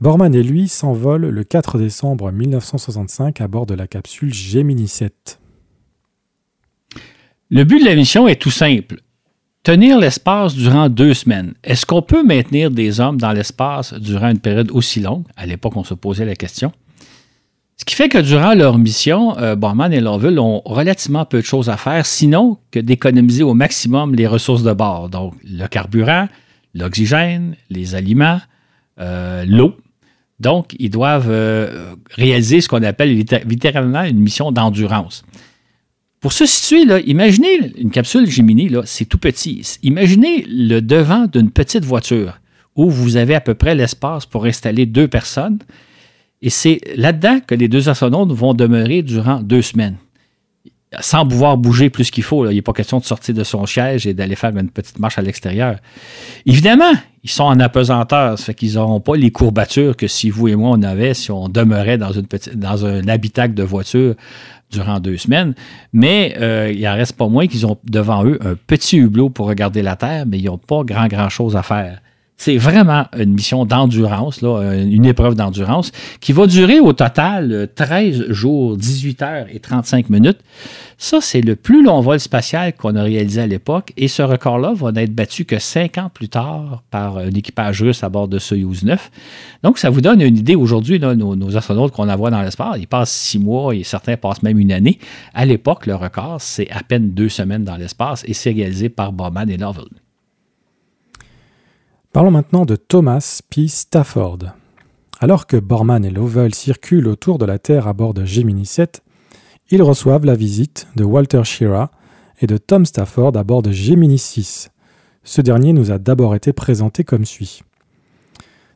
[SPEAKER 1] Borman et lui s'envolent le 4 décembre 1965 à bord de la capsule Gemini 7.
[SPEAKER 2] Le but de la mission est tout simple. Tenir l'espace durant deux semaines. Est-ce qu'on peut maintenir des hommes dans l'espace durant une période aussi longue? À l'époque, on se posait la question. Ce qui fait que durant leur mission, euh, Borman et Lovell ont relativement peu de choses à faire, sinon que d'économiser au maximum les ressources de bord, donc le carburant, l'oxygène, les aliments, euh, l'eau. Donc, ils doivent euh, réaliser ce qu'on appelle littéralement une mission d'endurance. Pour se situer, imaginez une capsule Gemini, c'est tout petit. Imaginez le devant d'une petite voiture où vous avez à peu près l'espace pour installer deux personnes. Et c'est là-dedans que les deux astronautes vont demeurer durant deux semaines sans pouvoir bouger plus qu'il faut. Il n'est pas question de sortir de son siège et d'aller faire une petite marche à l'extérieur. Évidemment, ils sont en apesanteur, ça fait qu'ils n'auront pas les courbatures que si vous et moi on avait si on demeurait dans, dans un habitacle de voiture durant deux semaines. Mais euh, il n'en reste pas moins qu'ils ont devant eux un petit hublot pour regarder la Terre, mais ils n'ont pas grand, grand chose à faire. C'est vraiment une mission d'endurance, une épreuve d'endurance, qui va durer au total 13 euh, jours, 18 heures et 35 minutes. Ça, c'est le plus long vol spatial qu'on a réalisé à l'époque, et ce record-là va n'être battu que cinq ans plus tard par un équipage russe à bord de Soyuz 9. Donc, ça vous donne une idée aujourd'hui, nos, nos, astronautes qu'on envoie dans l'espace, ils passent six mois et certains passent même une année. À l'époque, le record, c'est à peine deux semaines dans l'espace, et c'est réalisé par Bowman et Lovell.
[SPEAKER 1] Parlons maintenant de Thomas P. Stafford. Alors que Borman et Lovell circulent autour de la Terre à bord de Gemini 7, ils reçoivent la visite de Walter Schirra et de Tom Stafford à bord de Gemini 6. Ce dernier nous a d'abord été présenté comme suit.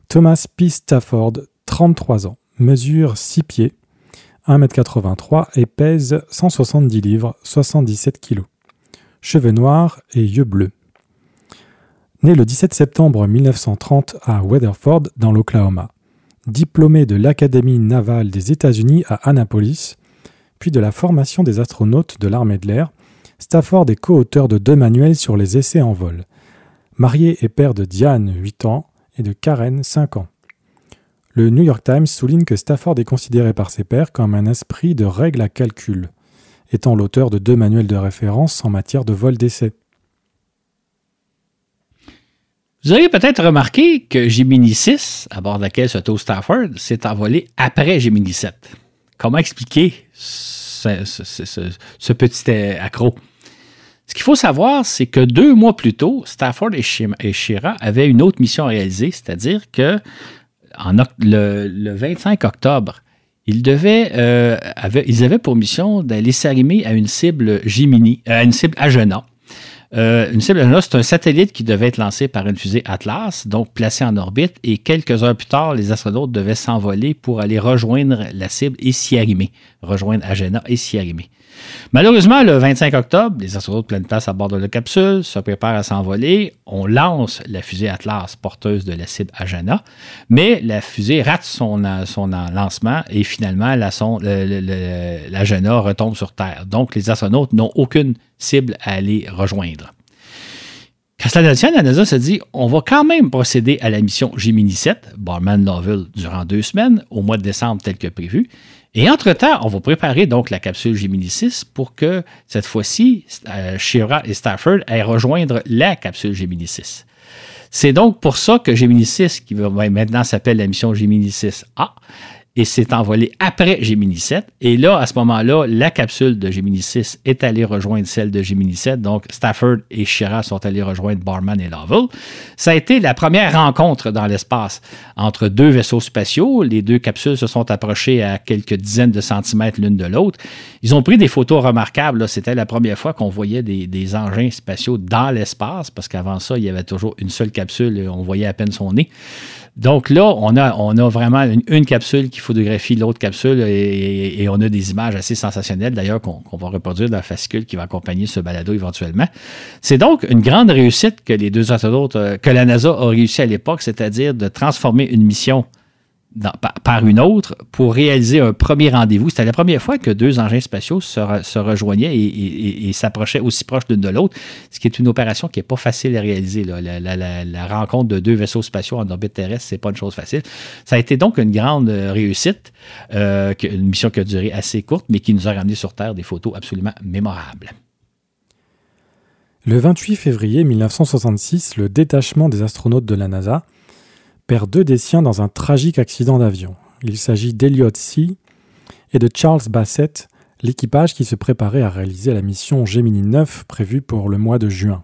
[SPEAKER 1] Thomas P. Stafford, 33 ans, mesure 6 pieds, 1m83 et pèse 170 livres, 77 kg. Cheveux noirs et yeux bleus. Né le 17 septembre 1930 à Weatherford, dans l'Oklahoma. Diplômé de l'Académie navale des États-Unis à Annapolis, puis de la formation des astronautes de l'armée de l'air, Stafford est co-auteur de deux manuels sur les essais en vol. Marié et père de Diane, 8 ans, et de Karen, 5 ans. Le New York Times souligne que Stafford est considéré par ses pairs comme un esprit de règles à calcul, étant l'auteur de deux manuels de référence en matière de vol d'essai.
[SPEAKER 2] Vous avez peut-être remarqué que Gemini 6, à bord de laquelle se trouve Stafford, s'est envolé après Gemini 7. Comment expliquer ce, petit accro? Ce qu'il faut savoir, c'est que deux mois plus tôt, Stafford et Shira avaient une autre mission à réaliser, c'est-à-dire que le, 25 octobre, euh, avaient, ils avaient pour mission d'aller s'arrimer à une cible Gemini, à une cible Agena, euh, une cible c'est un satellite qui devait être lancé par une fusée Atlas, donc placé en orbite, et quelques heures plus tard, les astronautes devaient s'envoler pour aller rejoindre la cible et s'y arrimer, rejoindre Agena et s'y arrimer. Malheureusement, le 25 octobre, les astronautes prennent place à bord de la capsule, se préparent à s'envoler. On lance la fusée Atlas porteuse de la cible Agena, mais la fusée rate son, lancement et finalement, l'Agena retombe sur Terre. Donc, les astronautes n'ont aucune cible à aller rejoindre. Quand cela la NASA se dit on va quand même procéder à la mission Gemini 7, Barman Lovell, durant deux semaines, au mois de décembre tel que prévu. Et entre-temps, on va préparer donc la capsule Gemini 6 pour que cette fois-ci, euh, Shira et Stafford aillent rejoindre la capsule Gemini 6. C'est donc pour ça que Gemini 6, qui va maintenant s'appelle la mission Gemini 6A, et s'est envolé après Gemini 7. Et là, à ce moment-là, la capsule de Gemini 6 est allée rejoindre celle de Gemini 7. Donc, Stafford et Shira sont allés rejoindre Barman et Lovell. Ça a été la première rencontre dans l'espace entre deux vaisseaux spatiaux. Les deux capsules se sont approchées à quelques dizaines de centimètres l'une de l'autre. Ils ont pris des photos remarquables. C'était la première fois qu'on voyait des, des, engins spatiaux dans l'espace, parce qu'avant ça, il y avait toujours une seule capsule et on voyait à peine son nez. Donc là, on a, on a vraiment une, capsule qui photographie l'autre capsule et, on a des images assez sensationnelles d'ailleurs qu'on va reproduire dans la fascicule qui va accompagner ce balado éventuellement. C'est donc une grande réussite que les deux astronautes, euh, que la NASA a réussi à l'époque, c'est-à-dire de transformer une mission par une autre pour réaliser un premier rendez-vous. C'était la première fois que deux engins spatiaux se, rejoignaient et, s'approchaient aussi proches l'une de l'autre, ce qui est une opération qui n'est pas facile à réaliser. La, rencontre de deux vaisseaux spatiaux en orbite terrestre, c'est pas une chose facile. Ça a été donc une grande euh, réussite, euh, une mission qui a duré assez courte, mais qui nous a ramené sur Terre des photos absolument mémorables.
[SPEAKER 1] Le 28 février 1966, le détachement des astronautes de la NASA perd deux des siens dans un tragique accident d'avion. Il s'agit d'Eliot C. et de Charles Bassett, l'équipage qui se préparait à réaliser la mission Gemini 9 prévue pour le mois de juin.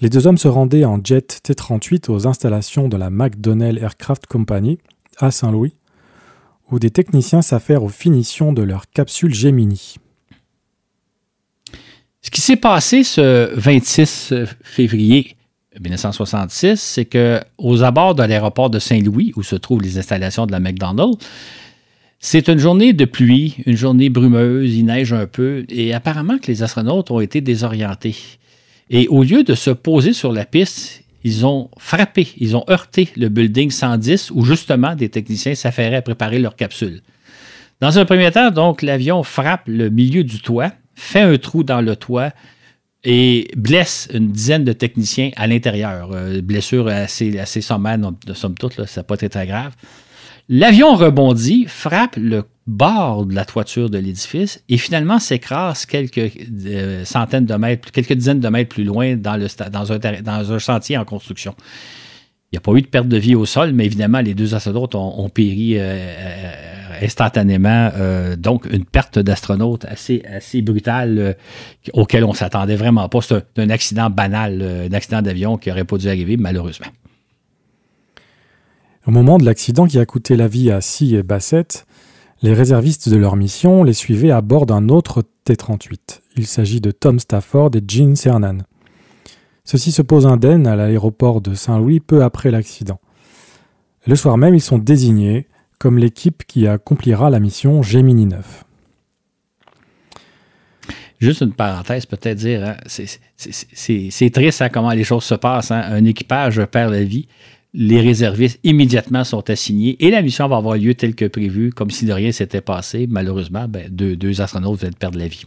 [SPEAKER 1] Les deux hommes se rendaient en jet T-38 aux installations de la McDonnell Aircraft Company à Saint-Louis, où des techniciens s'affairent aux finitions de leur capsule Gemini.
[SPEAKER 2] Ce qui s'est passé ce 26 février 1966, c'est que aux abords de l'aéroport de Saint-Louis, où se trouvent les installations de la McDonald's, c'est une journée de pluie, une journée brumeuse, il neige un peu, et apparemment que les astronautes ont été désorientés. Et au lieu de se poser sur la piste, ils ont frappé, ils ont heurté le building 110 où justement des techniciens s'affairaient à préparer leur capsule. Dans un premier temps, donc, l'avion frappe le milieu du toit, fait un trou dans le toit et blesse une dizaine de techniciens à l'intérieur. Euh, blessure assez, assez sommaire, de somme toute, ça n'a pas très grave. L'avion rebondit, frappe le bord de la toiture de l'édifice et finalement s'écrase quelques euh, centaines de mètres, quelques dizaines de mètres plus loin dans, le, dans, un, dans un chantier en construction. Il n'y a pas eu de perte de vie au sol, mais évidemment, les deux astronautes ont, péri euh, euh, instantanément. donc, une perte d'astronautes assez, assez brutale auquel on ne s'attendait vraiment pas. C'est un, accident banal, un accident d'avion qui n'aurait pas dû arriver, malheureusement.
[SPEAKER 1] Au moment de l'accident qui a coûté la vie à Si et Bassett, les réservistes de leur mission les suivaient à bord d'un autre T-38. Il s'agit de Tom Stafford et Gene Cernan. Ceux-ci se posent indemnes à l'aéroport de Saint-Louis peu après l'accident. Le soir même, ils sont désignés comme l'équipe qui accomplira la mission Gemini 9.
[SPEAKER 2] Juste une parenthèse, peut-être dire, hein, c'est triste hein, comment les choses se passent. Hein. Un équipage perd la vie les réservistes immédiatement sont assignés et la mission va avoir lieu tel que prévu, comme si de rien s'était passé. Malheureusement, ben, deux, astronautes viennent perdre la vie.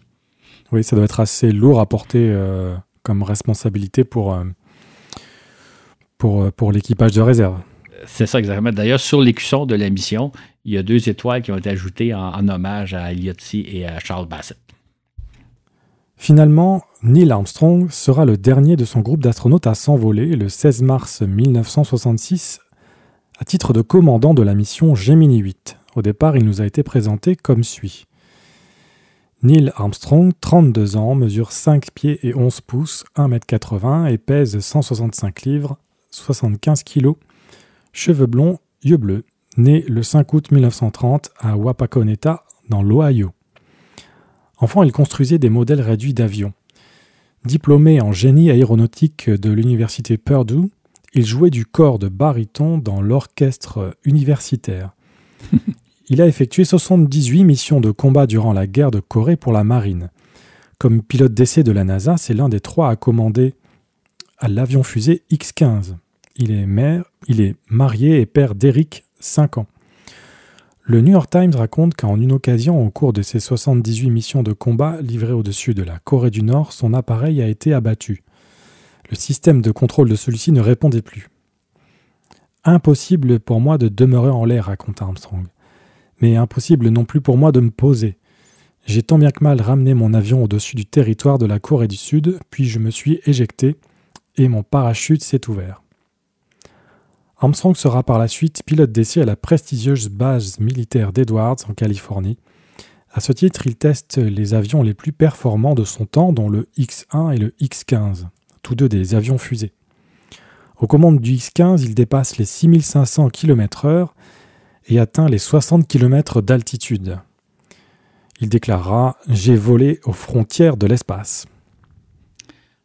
[SPEAKER 1] Oui, ça doit être assez lourd à porter euh, comme responsabilité pour, euh, pour, euh, pour l'équipage de réserve.
[SPEAKER 2] C'est ça exactement. D'ailleurs, sur l'écusson de la mission, il y a deux étoiles qui ont été ajoutées en, hommage à Elliot et à Charles Bassett.
[SPEAKER 1] Finalement, Neil Armstrong sera le dernier de son groupe d'astronautes à s'envoler le 16 mars 1966 à titre de commandant de la mission Gemini 8. Au départ, il nous a été présenté comme suit. Neil Armstrong, 32 ans, mesure 5 pieds et 11 pouces, 1m80 et pèse 165 livres, 75 kg, cheveux blonds, yeux bleus, né le 5 août 1930 à Wapakoneta, dans l'Ohio. Enfant, il construisait des modèles réduits d'avions. Diplômé en génie aéronautique de l'université Purdue, il jouait du corps de baryton dans l'orchestre universitaire. [laughs] il a effectué 78 missions de combat durant la guerre de Corée pour la marine. Comme pilote d'essai de la NASA, c'est l'un des trois à commander à l'avion fusée X-15. Il est, marié et père d'Eric, 5 ans. Le New York Times raconte qu'en une occasion, au cours de ses 78 missions de combat livrées au-dessus de la Corée du Nord, son appareil a été abattu. Le système de contrôle de celui-ci ne répondait plus. Impossible pour moi de demeurer en l'air, raconte Armstrong. Mais impossible non plus pour moi de me poser. J'ai tant bien que mal ramené mon avion au-dessus du territoire de la Corée du Sud, puis je me suis éjecté et mon parachute s'est ouvert. Armstrong sera par la suite pilote d'essai à la prestigieuse base militaire d'Edwards en Californie. À ce titre, il teste les avions les plus performants de son temps, dont le X-1 et le X-15, tous deux des avions fusées. Aux commandes du X-15, il dépasse les 6500 km/h et atteint les 60 km d'altitude. Il déclarera J'ai volé aux frontières de l'espace.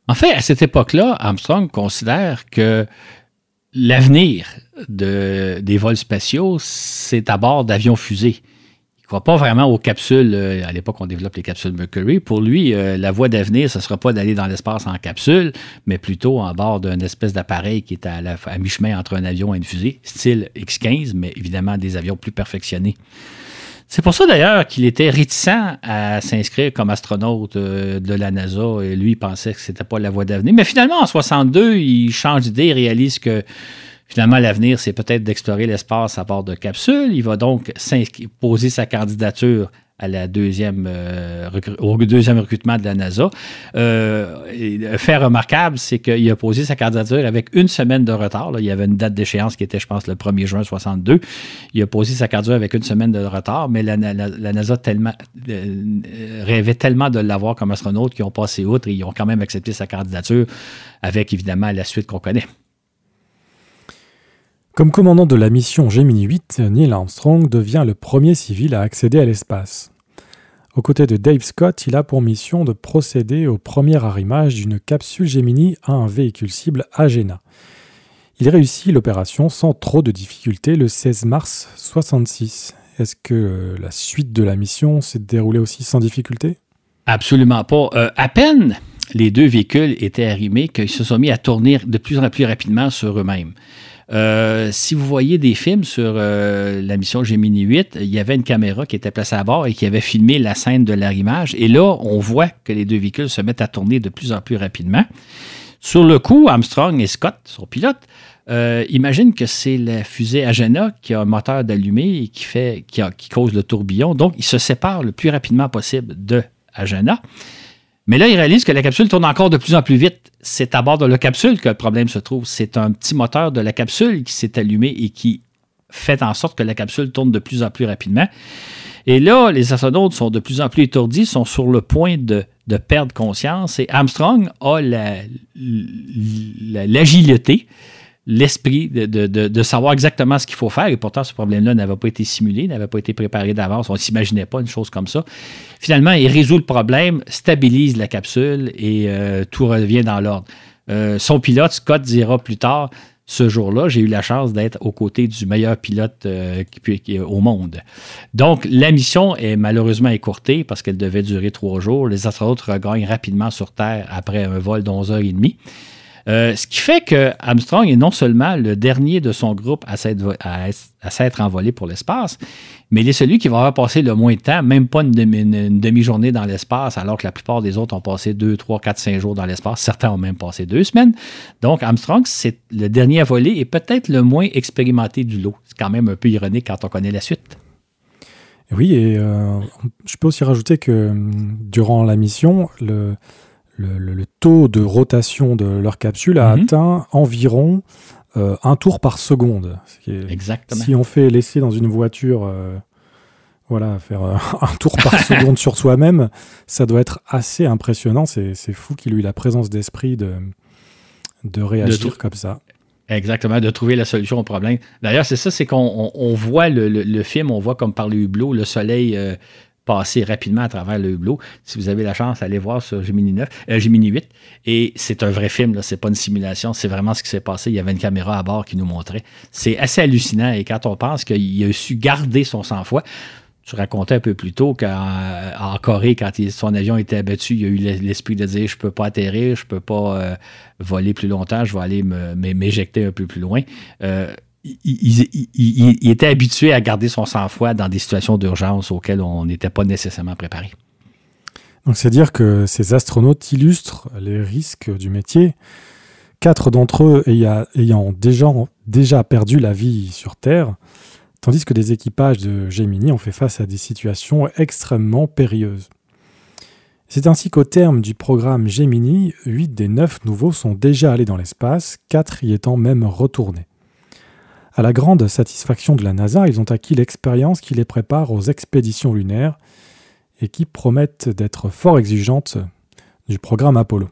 [SPEAKER 2] En fait, à cette époque-là, Armstrong considère que l'avenir de, des vols spatiaux, c'est à bord d'avions fusées. Il ne croit pas vraiment aux capsules. Euh, à l'époque, on développe les capsules Mercury. Pour lui, euh, la voie d'avenir, ce ne sera pas d'aller dans l'espace en capsule, mais plutôt en bord d'une espèce d'appareil qui est à, à mi-chemin entre un avion et une fusée, style X-15, mais évidemment des avions plus perfectionnés. C'est pour ça d'ailleurs qu'il était réticent à s'inscrire comme astronaute euh, de la NASA et lui pensait que c'était pas la voie d'avenir. Mais finalement, en 62, il change d'idée, il réalise que finalement l'avenir, c'est peut-être d'explorer l'espace à bord de capsules. Il va donc poser sa candidature à la deuxième, euh, au deuxième recrutement de la NASA. Euh, fait remarquable, c'est qu'il a posé sa candidature avec une semaine de retard. Il y avait une date d'échéance qui était, je pense, le 1er juin 62. Il a posé sa candidature avec une semaine de retard, mais la, NASA tellement, euh, rêvait tellement de l'avoir comme astronaute qu'ils ont passé outre et ils ont quand même accepté sa candidature avec, évidemment, la suite qu'on connaît.
[SPEAKER 1] Comme commandant de la mission Gemini 8, Neil Armstrong devient le premier civil à accéder à l'espace. Aux côtés de Dave Scott, il a pour mission de procéder au premier arrimage d'une capsule Gemini à un véhicule cible Agena. Il réussit l'opération sans trop de difficultés le 16 mars 66. Est-ce que euh, la suite de la mission s'est déroulée aussi sans difficulté
[SPEAKER 2] Absolument pas. Euh, à peine les deux véhicules étaient arrimés qu'ils se sont mis à tourner de plus en plus rapidement sur eux-mêmes. Euh, si vous voyez des films sur euh, la mission Gemini 8, il y avait une caméra qui était placée à bord et qui avait filmé la scène de l'arrimage. Et là, on voit que les deux véhicules se mettent à tourner de plus en plus rapidement. Sur le coup, Armstrong et Scott, son pilote, euh, imagine que c'est la fusée Agena qui a un moteur d'allumé et qui, fait, qui, qui, cause le tourbillon. Donc, ils se séparent le plus rapidement possible de Agena. Mais là, il réalise que la capsule tourne encore de plus en plus vite. C'est à bord de la capsule que le problème se trouve. C'est un petit moteur de la capsule qui s'est allumé et qui fait en sorte que la capsule tourne de plus en plus rapidement. Et là, les astronautes sont de plus en plus étourdis, sont sur le point de, perdre conscience. Et Armstrong a l'agilité l'esprit de, savoir exactement ce qu'il faut faire. Et pourtant, ce problème-là n'avait pas été simulé, n'avait pas été préparé d'avance. On ne s'imaginait pas une chose comme ça. Finalement, il résout le problème, stabilise la capsule et euh, tout revient dans l'ordre. Euh, son pilote, Scott, dira plus tard, ce jour-là, j'ai eu la chance d'être aux côtés du meilleur pilote euh, au monde. Donc, la mission est malheureusement écourtée parce qu'elle devait durer trois jours. Les astronautes regagnent rapidement sur Terre après un vol d'11h30. Euh, ce qui fait que Armstrong est non seulement le dernier de son groupe à s'être, envolé pour l'espace, mais il est celui qui va avoir passé le moins de temps, même pas une, demi, journée dans l'espace, alors que la plupart des autres ont passé deux, trois, quatre, cinq jours dans l'espace. Certains ont même passé deux semaines. Donc, Armstrong, c'est le dernier à voler et peut-être le moins expérimenté du lot. C'est quand même un peu ironique quand on connaît la suite.
[SPEAKER 1] Oui, et euh, je peux aussi rajouter que hum, durant la mission, le, le, taux de rotation de leur capsule a mhm. atteint environ euh, un tour par seconde.
[SPEAKER 2] Exactement.
[SPEAKER 1] Si on fait laisser dans une voiture, euh, voilà, faire euh, [laughs] un tour par seconde sur soi-même, ça doit être assez impressionnant. C'est fou qu'il ait eu la présence d'esprit de, de réagir comme ça.
[SPEAKER 2] Exactement, de trouver la solution au problème. D'ailleurs, c'est ça, c'est qu'on voit le, film, on voit comme par le hublot, le soleil passer rapidement à travers le hublot. Si vous avez la chance, allez voir sur Gemini 9, euh, Gemini 8. Et c'est un vrai film, ce n'est pas une simulation, c'est vraiment ce qui s'est passé. Il y avait une caméra à bord qui nous montrait. C'est assez hallucinant. Et quand on pense qu'il a su garder son sang-froid, tu racontais un peu plus tôt qu'en Corée, quand son avion était abattu, il a eu l'esprit de dire je peux pas atterrir, je peux pas euh, voler plus longtemps, je vais aller m'éjecter un peu plus loin. Euh, il, était habitué à garder son sang-froid dans des situations d'urgence auxquelles on n'était pas nécessairement préparé.
[SPEAKER 1] Donc c'est dire que ces astronautes illustrent les risques du métier. Quatre d'entre eux ayant, déjà, déjà perdu la vie sur Terre, tandis que des équipages de Gemini ont fait face à des situations extrêmement périlleuses. C'est ainsi qu'au terme du programme Gemini, 8 des 9 nouveaux sont déjà allés dans l'espace, 4 y étant même retournés. À la grande satisfaction de la NASA, ils ont acquis l'expérience qui les prépare aux expéditions lunaires et qui promettent d'être fort exigeantes du programme Apollo.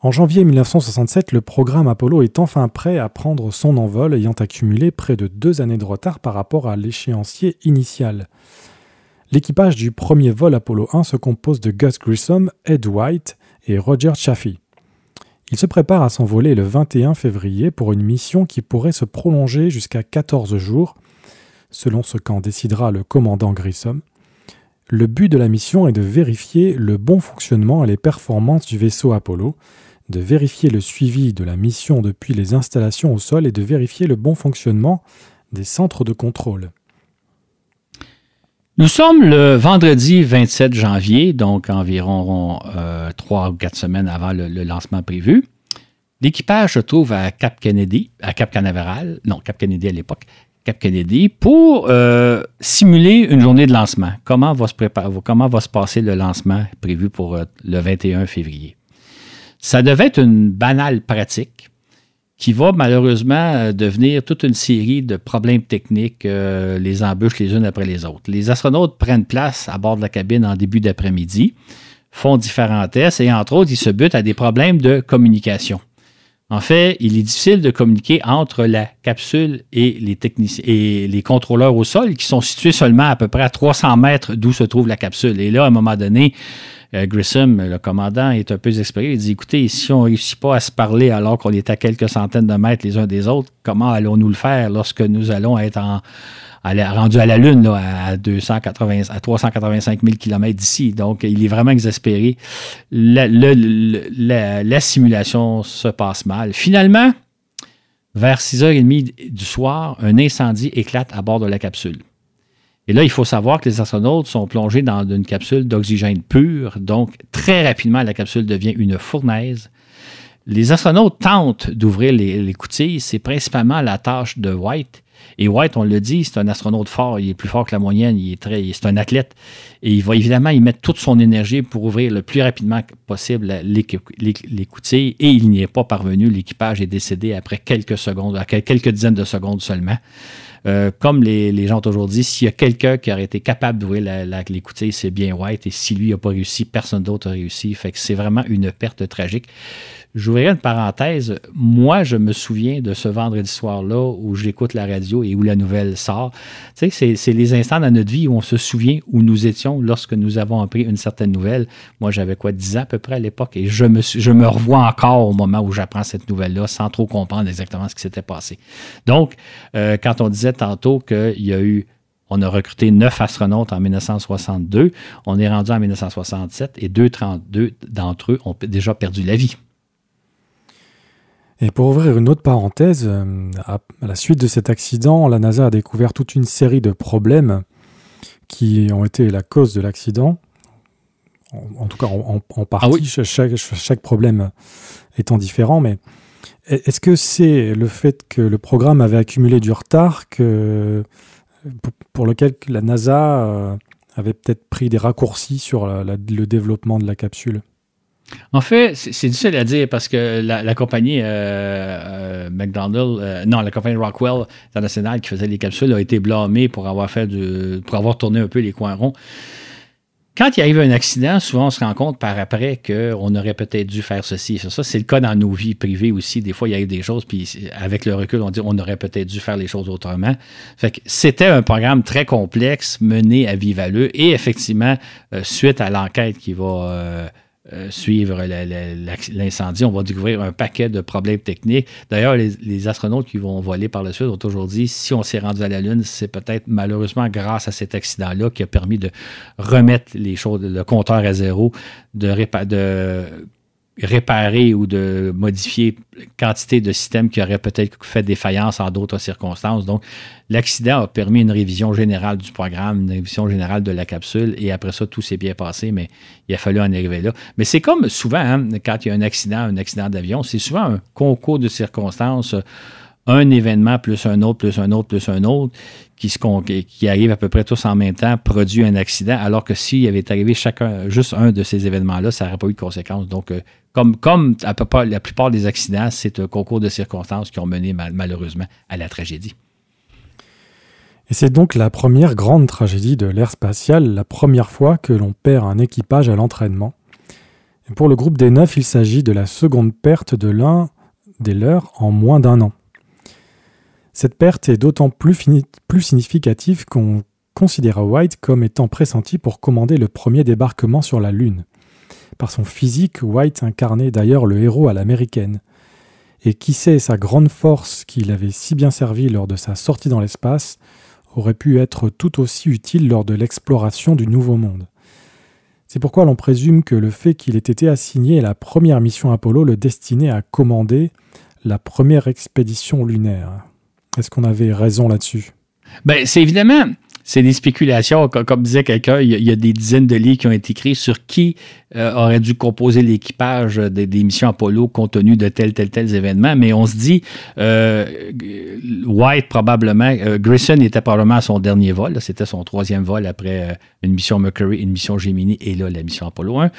[SPEAKER 1] En janvier 1967, le programme Apollo est enfin prêt à prendre son envol, ayant accumulé près de deux années de retard par rapport à l'échéancier initial. L'équipage du premier vol Apollo 1 se compose de Gus Grissom, Ed White et Roger Chaffee. Il se prépare à s'envoler le 21 février pour une mission qui pourrait se prolonger jusqu'à 14 jours, selon ce qu'en décidera le commandant Grissom. Le but de la mission est de vérifier le bon fonctionnement et les performances du vaisseau Apollo, de vérifier le suivi de la mission depuis les installations au sol et de vérifier le bon fonctionnement des centres de contrôle.
[SPEAKER 2] Nous sommes le vendredi 27 janvier, donc environ euh, trois ou quatre semaines avant le, lancement prévu. L'équipage se trouve à Cap Kennedy, à Cap Canaveral, non, Cap Kennedy à l'époque, Cap Kennedy, pour euh, simuler une journée de lancement. Comment va, se préparer, comment va se passer le lancement prévu pour le 21 février? Ça devait être une banale pratique qui va malheureusement devenir toute une série de problèmes techniques, les embûches les unes après les autres. Les astronautes prennent place à bord de la cabine en début d'après-midi font différents tests et entre autres, ils se butent à des problèmes de communication. En fait, il est difficile de communiquer entre la capsule et les techniciens et les contrôleurs au sol qui sont situés seulement à peu près à 300 mètres d'où se trouve la capsule. Et là, à un moment donné, euh, Grissom, le commandant, est un peu exaspéré. Il dit Écoutez, si on ne réussit pas à se parler alors qu'on est à quelques centaines de mètres les uns des autres, comment allons-nous le faire lorsque nous allons être en, à la Lune à, 280, à 385 000 km d'ici? Donc, il est vraiment exaspéré. La, la, simulation se passe mal. Finalement, vers 6h30 du soir, un incendie éclate à bord de la capsule. Et là, il faut savoir que les astronautes sont plongés dans une capsule d'oxygène pur. Donc, très rapidement, la capsule devient une fournaise. Les astronautes tentent d'ouvrir les. C'est principalement la tâche de White et White, on le dit, c'est un astronaute fort, il est plus fort que la moyenne, il est très, c'est un athlète. Et il va évidemment y mettre toute son énergie pour ouvrir le plus rapidement possible les. Et il n'y est pas parvenu. L'équipage est décédé après quelques secondes, quelques dizaines de secondes seulement. Euh, comme les, gens aujourd'hui, s'il y a quelqu'un qui aurait été capable d'ouvrir les coutilles, c'est bien White. Et si lui n'a pas réussi, personne d'autre a réussi. Fait que c'est vraiment une perte tragique. J'ouvrirai une parenthèse. Moi, je me souviens de ce vendredi soir-là où j'écoute la radio et où la nouvelle sort. Tu sais, c'est les instants dans notre vie où on se souvient où nous étions lorsque nous avons appris une certaine nouvelle. Moi, j'avais quoi, 10 ans à peu près à l'époque et je me, je me revois encore au moment où j'apprends cette nouvelle-là sans trop comprendre exactement ce qui s'était passé. Donc, euh, quand on disait tantôt qu'il y a eu on a recruté neuf astronautes en 1962. On est rendu en 1967 et 232 d'entre eux ont déjà perdu la vie.
[SPEAKER 1] Et pour ouvrir une autre parenthèse, euh, à la suite de cet accident, la NASA a découvert toute une série de problèmes qui ont été la cause de l'accident. En, tout cas, en, partie, ah chaque, problème étant différent. Mais est-ce que c'est le fait que le programme avait accumulé du retard que, pour, lequel la NASA euh, avait peut-être pris des raccourcis sur le développement de la capsule?
[SPEAKER 2] En fait, c'est difficile à dire parce que la, compagnie euh, euh, euh, non, la compagnie Rockwell International qui faisait les capsules a été blâmée pour avoir fait du, pour avoir tourné un peu les coins ronds. Quand il arrive un accident, souvent on se rend compte par après qu'on aurait peut-être dû faire ceci. Ça, c'est le cas dans nos vies privées aussi. Des fois, il y a eu des choses, puis avec le recul, on dit on aurait peut-être dû faire les choses autrement. Fait que c'était un programme très complexe mené à vive allure et effectivement, suite à l'enquête qui va euh, suivre l'incendie, on va découvrir un paquet de problèmes techniques. D'ailleurs, les, astronautes qui vont voler par la suite ont toujours dit si on s'est rendu à la Lune, c'est peut-être malheureusement grâce à cet accident-là qui a permis de remettre les choses, le compteur à zéro, de, de réparer ou de modifier quantité de systèmes qui auraient peut-être fait défaillance en d'autres circonstances. Donc, l'accident a permis une révision générale du programme, une révision générale de la capsule, et après ça, tout s'est bien passé, mais il a fallu en arriver là. Mais c'est comme souvent, hein, quand il y a un accident, un accident d'avion, c'est souvent un concours de circonstances un événement plus un autre, plus un autre, plus un autre, qui, arrive à peu près tous en même temps, produit un accident, alors que s'il avait arrivé chacun, juste un de ces événements-là, ça n'aurait pas eu de conséquences. Donc, euh, comme, comme à peu près la plupart des accidents, c'est un concours de circonstances qui ont mené malheureusement à la tragédie.
[SPEAKER 1] Et c'est donc la première grande tragédie de l'ère spatiale, la première fois que l'on perd un équipage à l'entraînement. pour le groupe des neuf, il s'agit de la seconde perte de l'un des leurs en moins d'un an. Cette perte est d'autant plus, significative qu'on considéra White comme étant pressenti pour commander le premier débarquement sur la Lune. Par son physique, White incarnait d'ailleurs le héros à l'américaine. Et qui sait, sa grande force qui l'avait si bien servi lors de sa sortie dans l'espace aurait pu être tout aussi utile lors de l'exploration du Nouveau Monde. C'est pourquoi l'on présume que le fait qu'il ait été assigné à la première mission Apollo le destinait à commander la première expédition lunaire. Est-ce qu'on avait raison là-dessus?
[SPEAKER 2] Ben, c'est évidemment, c'est des spéculations. Comme, disait quelqu'un, il, y a des dizaines de livres qui ont été écrits sur qui euh, aurait dû composer l'équipage des, missions Apollo compte tenu de tels, tels, tels événements. Mais on se dit, euh, White probablement, euh, Grissom était probablement à son dernier vol. C'était son troisième vol après une mission Mercury, une mission Gemini et là, la mission Apollo 1.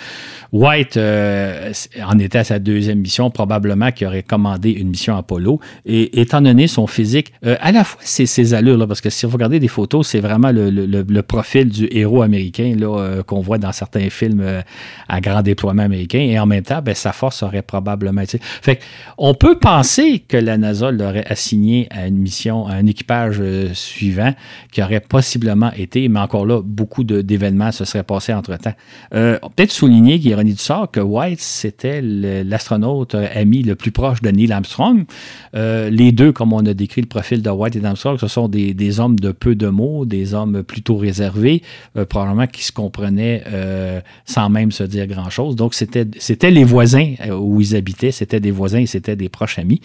[SPEAKER 2] White en était à sa deuxième mission, probablement qui aurait commandé une mission Apollo. Et étant donné son physique, à la fois ses, ses allures, là, parce que si vous regardez des photos, c'est vraiment le, profil du héros américain euh, qu'on voit dans certains films euh, à grand déploiement américain. Et en même temps, ben, sa force aurait probablement été. Fait on peut penser que la NASA l'aurait assigné à une mission, à un équipage euh, suivant qui aurait possiblement été, mais encore là, beaucoup d'événements se seraient passés entre-temps. Peut-être souligner, ironie du sort, que White, c'était l'astronaute ami le plus proche de Neil Armstrong. les deux, comme on a décrit le profil de White et d'Armstrong, ce sont des, des hommes de peu de mots, des hommes plutôt réservés, euh, probablement qui se comprenaient euh, sans même se dire grand-chose. Donc, c'était les voisins euh, où ils habitaient, c'était des voisins et c'était des proches amis.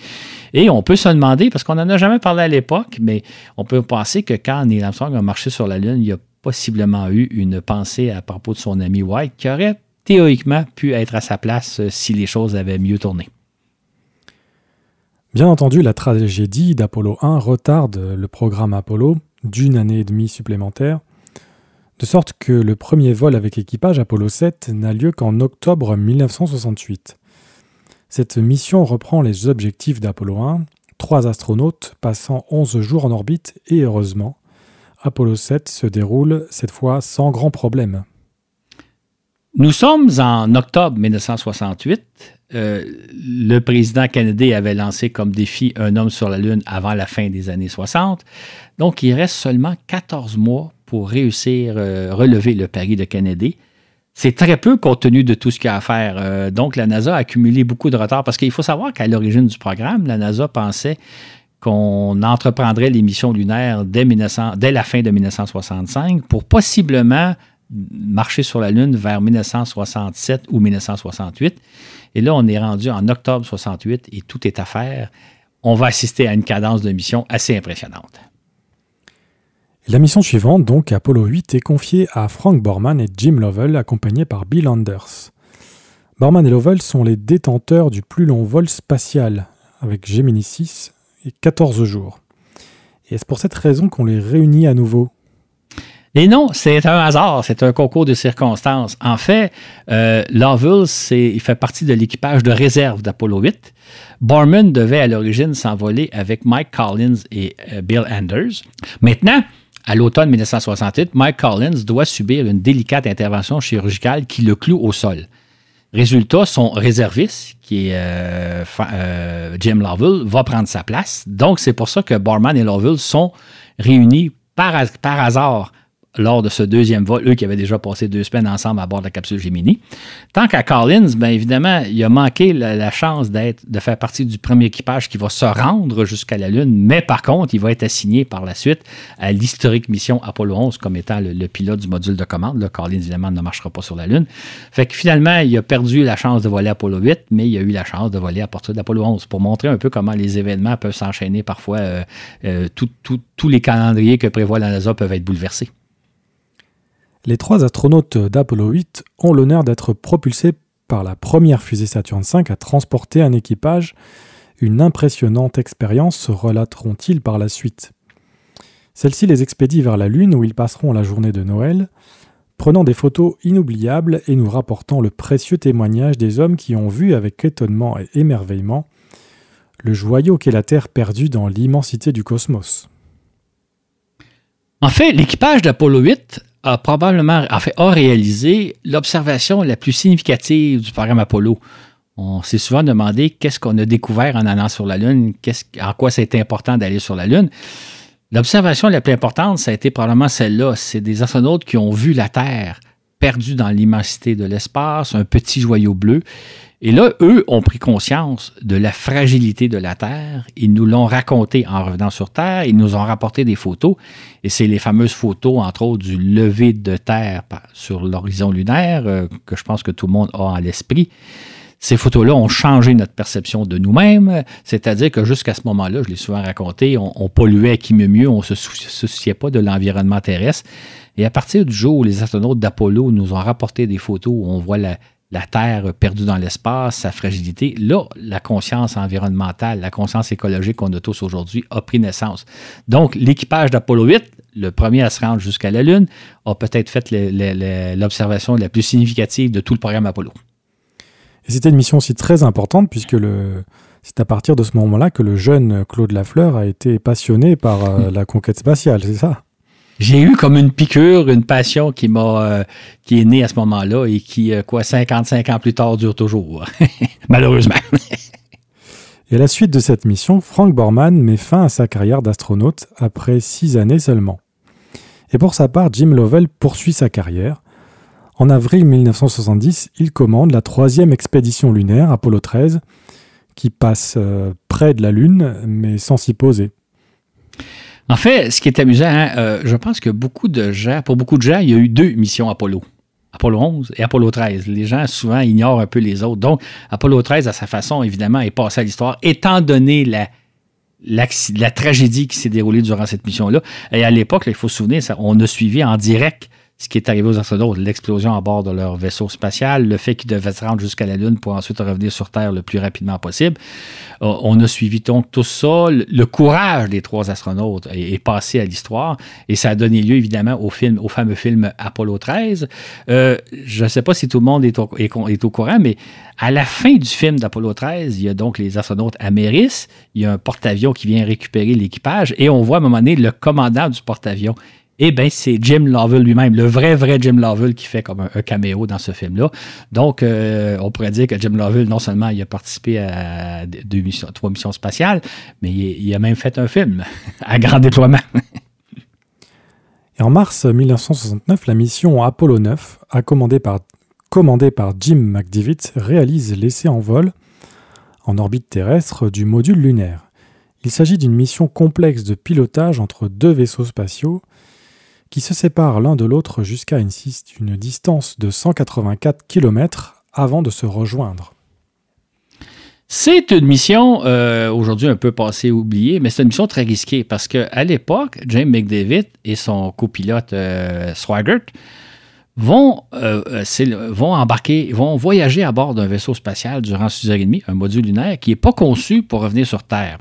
[SPEAKER 2] Et on peut se demander, parce qu'on n'en a jamais parlé à l'époque, mais on peut penser que quand Neil Armstrong a marché sur la Lune, il y a possiblement eu une pensée à propos de son ami White qui aurait théoriquement pu être à sa place si les choses avaient mieux tourné.
[SPEAKER 1] Bien entendu, la tragédie d'Apollo 1 retarde le programme Apollo d'une année et demie supplémentaire, de sorte que le premier vol avec équipage Apollo 7 n'a lieu qu'en octobre 1968. Cette mission reprend les objectifs d'Apollo 1, trois astronautes passant 11 jours en orbite et heureusement, Apollo 7 se déroule cette fois sans grand problème.
[SPEAKER 2] Nous sommes en octobre 1968. Euh, le président Kennedy avait lancé comme défi un homme sur la Lune avant la fin des années 60. Donc, il reste seulement 14 mois pour réussir euh, relever le pari de Kennedy. C'est très peu compte tenu de tout ce qu'il y a à faire. Euh, donc, la NASA a accumulé beaucoup de retard parce qu'il faut savoir qu'à l'origine du programme, la NASA pensait qu'on entreprendrait les missions lunaires dès la fin de 1965 pour possiblement marcher sur la Lune vers 1967 ou 1968. Et là, on est rendu en octobre 68 et tout est à faire. On va assister à une cadence de mission assez impressionnante.
[SPEAKER 1] La mission suivante, donc Apollo 8, est confiée à Frank Borman et Jim Lovell, accompagnés par Bill Anders. Borman et Lovell sont les détenteurs du plus long vol spatial, avec Gemini 6 et 14 jours. Et c'est pour cette raison qu'on les réunit à nouveau?
[SPEAKER 2] Et non, c'est un hasard, c'est un concours de circonstances. En fait, euh, Lovell, il fait partie de l'équipage de réserve d'Apollo 8. Borman devait à l'origine s'envoler avec Mike Collins et euh, Bill Anders. Maintenant, à l'automne 1968, Mike Collins doit subir une délicate intervention chirurgicale qui le cloue au sol. Résultat, son réserviste, qui est euh, Jim Lovell, va prendre sa place. Donc, c'est pour ça que Borman et Lovell sont réunis par hasard lors de ce deuxième vol, eux qui avaient déjà passé deux semaines ensemble à bord de la capsule Gemini. Tant qu'à Collins, bien évidemment, il a manqué la, chance d'être, de faire partie du premier équipage qui va se rendre jusqu'à la Lune, mais par contre, il va être assigné par la suite à l'historique mission Apollo 11 comme étant le, pilote du module de commande. Là, Collins, évidemment, ne marchera pas sur la Lune. Fait que finalement, il a perdu la chance de voler Apollo 8, mais il a eu la chance de voler à partir d'Apollo 11 pour montrer un peu comment les événements peuvent s'enchaîner parfois. Euh, euh, tous les calendriers que prévoit la NASA peuvent être bouleversés.
[SPEAKER 1] Les trois astronautes d'Apollo 8 ont l'honneur d'être propulsés par la première fusée Saturn V à transporter un équipage. Une impressionnante expérience se relateront-ils par la suite. Celle-ci les expédie vers la Lune où ils passeront la journée de Noël, prenant des photos inoubliables et nous rapportant le précieux témoignage des hommes qui ont vu avec étonnement et émerveillement le joyau qu'est la Terre perdue dans l'immensité du cosmos.
[SPEAKER 2] En fait, l'équipage d'Apollo 8 a probablement a, fait, a réalisé l'observation la plus significative du programme Apollo. On s'est souvent demandé qu'est-ce qu'on a découvert en allant sur la Lune, en quoi c'est important d'aller sur la Lune. L'observation la plus importante, ça a été probablement celle-là. C'est des astronautes qui ont vu la Terre perdue dans l'immensité de l'espace, un petit joyau bleu, et là, eux ont pris conscience de la fragilité de la Terre. Ils nous l'ont raconté en revenant sur Terre. Ils nous ont rapporté des photos. Et c'est les fameuses photos, entre autres, du lever de Terre sur l'horizon lunaire, euh, que je pense que tout le monde a à l'esprit. Ces photos-là ont changé notre perception de nous-mêmes, c'est-à-dire que jusqu'à ce moment-là, je l'ai souvent raconté, on, polluait qui mieux mieux, on ne se souciait pas de l'environnement terrestre. Et à partir du jour où les astronautes d'Apollo nous ont rapporté des photos où on voit la, la Terre perdue dans l'espace, sa fragilité, là, la conscience environnementale, la conscience écologique qu'on a tous aujourd'hui a pris naissance. Donc, l'équipage d'Apollo 8, le premier à se rendre jusqu'à la Lune, a peut-être fait l'observation la plus significative de tout le programme Apollo.
[SPEAKER 1] Et c'était une mission aussi très importante puisque c'est à partir de ce moment-là que le jeune Claude Lafleur a été passionné par euh, [laughs] la conquête spatiale, c'est ça?
[SPEAKER 2] J'ai eu comme une piqûre, une passion qui m'a euh, qui est née à ce moment-là et qui, euh, quoi, 55 ans plus tard, dure toujours. [laughs] Malheureusement. [laughs]
[SPEAKER 1] et à la suite de cette mission, Frank Borman met fin à sa carrière d'astronaute après six années seulement. Et pour sa part, Jim Lovell poursuit sa carrière. En avril 1970, il commande la troisième expédition lunaire, Apollo 13, qui passe euh, près de la Lune, mais sans s'y poser.
[SPEAKER 2] En fait, ce qui est amusant, hein, euh, je pense que beaucoup de gens, pour beaucoup de gens, il y a eu deux missions Apollo. Apollo 11 et Apollo 13. Les gens souvent ignorent un peu les autres. Donc, Apollo 13, à sa façon, évidemment, est passé à l'histoire, étant donné la, la, tragédie qui s'est déroulée durant cette mission-là. Et à l'époque, il faut se souvenir, on a suivi en direct ce qui est arrivé aux astronautes, l'explosion à bord de leur vaisseau spatial, le fait qu'ils devaient se rendre jusqu'à la Lune pour ensuite revenir sur Terre le plus rapidement possible. Euh, on a suivi donc tout ça. Le courage des trois astronautes est, passé à l'histoire et ça a donné lieu évidemment au, film, au fameux film Apollo 13. Euh, je ne sais pas si tout le monde est au, courant, mais à la fin du film d'Apollo 13, il y a donc les astronautes à Méris, il y a un porte-avions qui vient récupérer l'équipage et on voit à un moment donné le commandant du porte-avions eh bien, c'est Jim Lovell lui-même, le vrai, vrai Jim Lovell qui fait comme un, caméo dans ce film-là. Donc, euh, on pourrait dire que Jim Lovell, non seulement il a participé à deux missions, trois missions spatiales, mais il, a même fait un film [laughs] à grand déploiement.
[SPEAKER 1] Et en mars 1969, la mission Apollo 9, commandée par, commandée par Jim McDivitt, réalise l'essai en vol en orbite terrestre du module lunaire. Il s'agit d'une mission complexe de pilotage entre deux vaisseaux spatiaux qui se séparent l'un de l'autre jusqu'à une, distance de 184 km avant de se rejoindre.
[SPEAKER 2] C'est une mission euh, aujourd'hui un peu passée oubliée, mais c'est une mission très risquée parce qu'à l'époque, James McDavid et son copilote euh, Swigert vont, euh, vont embarquer, vont voyager à bord d'un vaisseau spatial durant 6 heures et demie, un module lunaire qui n'est pas conçu pour revenir sur Terre.